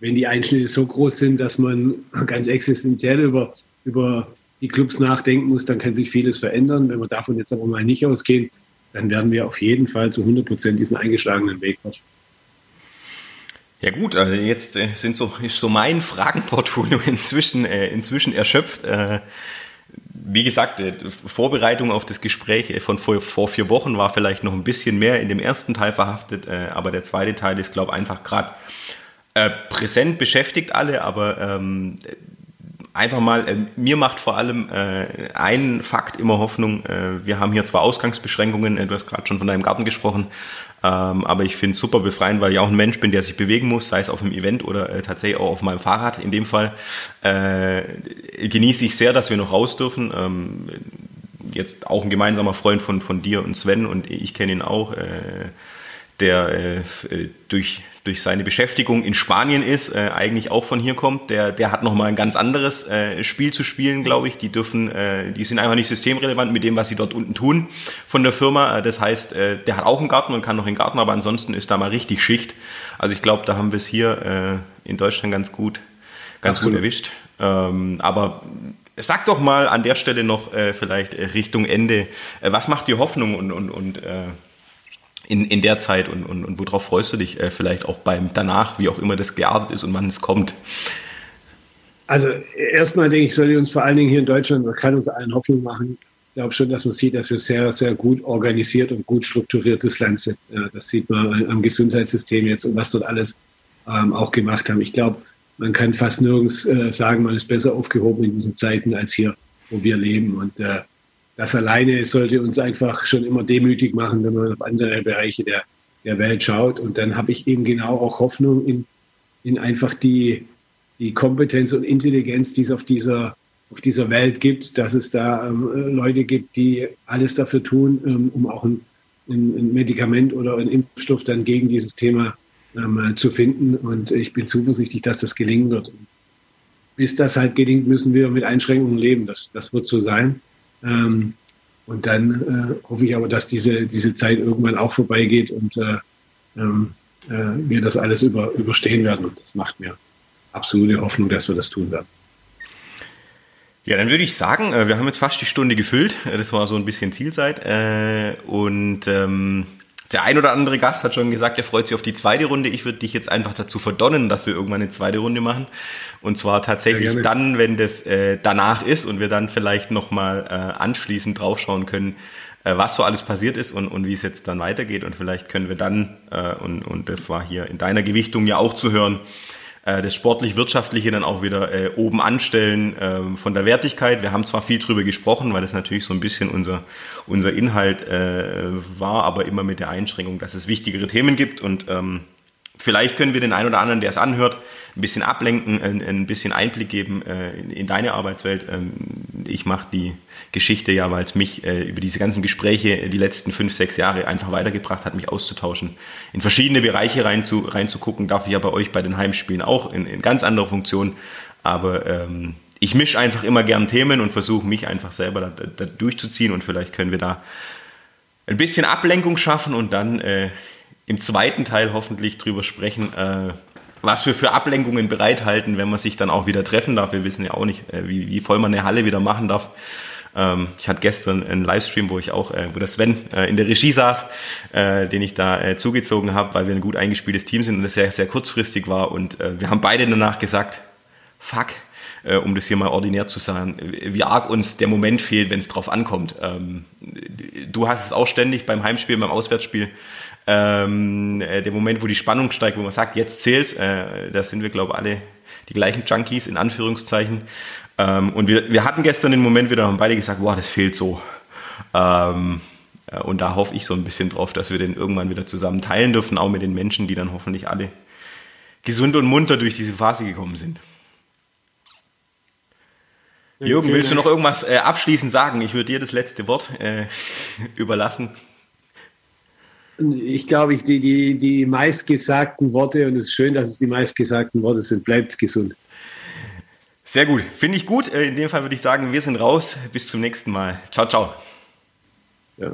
Wenn die Einschnitte so groß sind, dass man *clears throat* ganz existenziell über, über die Clubs nachdenken muss, dann kann sich vieles verändern. Wenn wir davon jetzt aber mal nicht ausgehen, dann werden wir auf jeden Fall zu 100 Prozent diesen eingeschlagenen Weg fortfahren. Ja gut, also jetzt äh, sind so, ist so mein Fragenportfolio *laughs* inzwischen, äh, inzwischen erschöpft. Äh, wie gesagt, äh, Vorbereitung auf das Gespräch äh, von vor, vor, vier Wochen war vielleicht noch ein bisschen mehr in dem ersten Teil verhaftet, äh, aber der zweite Teil ist, glaube ich, einfach gerade präsent, beschäftigt alle, aber ähm, einfach mal, äh, mir macht vor allem äh, ein Fakt immer Hoffnung. Äh, wir haben hier zwar Ausgangsbeschränkungen, äh, du hast gerade schon von deinem Garten gesprochen, ähm, aber ich finde es super befreiend, weil ich auch ein Mensch bin, der sich bewegen muss, sei es auf einem Event oder äh, tatsächlich auch auf meinem Fahrrad. In dem Fall äh, genieße ich sehr, dass wir noch raus dürfen. Ähm, jetzt auch ein gemeinsamer Freund von, von dir und Sven und ich kenne ihn auch, äh, der äh, durch durch seine Beschäftigung in Spanien ist, äh, eigentlich auch von hier kommt. Der, der hat nochmal ein ganz anderes äh, Spiel zu spielen, glaube ich. Die dürfen, äh, die sind einfach nicht systemrelevant mit dem, was sie dort unten tun von der Firma. Äh, das heißt, äh, der hat auch einen Garten und kann noch in den Garten, aber ansonsten ist da mal richtig Schicht. Also ich glaube, da haben wir es hier äh, in Deutschland ganz gut, ganz Absolut. gut erwischt. Ähm, aber Sag doch mal an der Stelle noch äh, vielleicht äh, Richtung Ende, äh, was macht dir Hoffnung und, und, und äh, in, in der Zeit und, und, und worauf freust du dich äh, vielleicht auch beim danach, wie auch immer das geartet ist und wann es kommt? Also erstmal denke ich, sollte uns vor allen Dingen hier in Deutschland, man kann uns allen Hoffnung machen. Ich glaube schon, dass man sieht, dass wir sehr, sehr gut organisiert und gut strukturiertes Land sind. Ja, das sieht man am Gesundheitssystem jetzt und was dort alles ähm, auch gemacht haben. Ich glaube, man kann fast nirgends äh, sagen, man ist besser aufgehoben in diesen Zeiten als hier, wo wir leben. Und äh, das alleine sollte uns einfach schon immer demütig machen, wenn man auf andere Bereiche der, der Welt schaut. Und dann habe ich eben genau auch Hoffnung in, in einfach die, die Kompetenz und Intelligenz, die es auf dieser, auf dieser Welt gibt, dass es da ähm, Leute gibt, die alles dafür tun, ähm, um auch ein, ein, Medikament oder ein Impfstoff dann gegen dieses Thema ähm, zu finden. Und ich bin zuversichtlich, dass das gelingen wird. bis das halt gelingt, müssen wir mit Einschränkungen leben. Das, das wird so sein. Ähm, und dann äh, hoffe ich aber, dass diese, diese Zeit irgendwann auch vorbeigeht und äh, ähm, äh, wir das alles über, überstehen werden. Und das macht mir absolute Hoffnung, dass wir das tun werden. Ja, dann würde ich sagen, äh, wir haben jetzt fast die Stunde gefüllt. Äh, das war so ein bisschen Zielzeit. Äh, und ähm, der ein oder andere Gast hat schon gesagt, er freut sich auf die zweite Runde. Ich würde dich jetzt einfach dazu verdonnen, dass wir irgendwann eine zweite Runde machen. Und zwar tatsächlich ja, dann, wenn das äh, danach ist und wir dann vielleicht nochmal äh, anschließend draufschauen können, äh, was so alles passiert ist und, und wie es jetzt dann weitergeht. Und vielleicht können wir dann, äh, und, und das war hier in deiner Gewichtung ja auch zu hören, äh, das sportlich-wirtschaftliche dann auch wieder äh, oben anstellen äh, von der Wertigkeit. Wir haben zwar viel drüber gesprochen, weil das natürlich so ein bisschen unser, unser Inhalt äh, war, aber immer mit der Einschränkung, dass es wichtigere Themen gibt und ähm, Vielleicht können wir den einen oder anderen, der es anhört, ein bisschen ablenken, ein, ein bisschen Einblick geben äh, in, in, deine Arbeitswelt. Ähm, ich mache die Geschichte ja, weil es mich äh, über diese ganzen Gespräche die letzten fünf, sechs Jahre einfach weitergebracht hat, mich auszutauschen, in verschiedene Bereiche rein zu, reinzugucken. Darf ich ja bei euch bei den Heimspielen auch in, in ganz anderer Funktion. Aber ähm, ich mische einfach immer gern Themen und versuche mich einfach selber da, da, durchzuziehen und vielleicht können wir da ein bisschen Ablenkung schaffen und dann äh, im zweiten Teil hoffentlich drüber sprechen, äh, was wir für Ablenkungen bereithalten, wenn man sich dann auch wieder treffen darf. Wir wissen ja auch nicht, äh, wie, wie voll man eine Halle wieder machen darf. Ähm, ich hatte gestern einen Livestream, wo ich auch, äh, wo der Sven äh, in der Regie saß, den ich da zugezogen habe, weil wir ein gut eingespieltes Team sind und es sehr, sehr kurzfristig war. Und wir haben beide danach gesagt, fuck, um das hier mal ordinär zu sagen, wie arg uns der Moment fehlt, wenn es drauf ankommt. Ähm, du hast es auch ständig beim Heimspiel, beim Auswärtsspiel ähm, äh, der Moment, wo die Spannung steigt, wo man sagt, jetzt zählt's, äh, da sind wir, glaube ich, alle die gleichen Junkies in Anführungszeichen. Ähm, und wir, wir hatten gestern den Moment wieder, haben beide gesagt, wow, das fehlt so. Ähm, äh, und da hoffe ich so ein bisschen drauf, dass wir den irgendwann wieder zusammen teilen dürfen, auch mit den Menschen, die dann hoffentlich alle gesund und munter durch diese Phase gekommen sind. Jürgen, willst du noch irgendwas äh, abschließend sagen? Ich würde dir das letzte Wort äh, *laughs* überlassen ich glaube, ich, die, die, die meistgesagten Worte, und es ist schön, dass es die meistgesagten Worte sind, bleibt gesund. Sehr gut, finde ich gut. Äh, in dem Fall würde ich sagen, wir sind raus. Bis zum nächsten Mal. Ciao, ciao. Ja.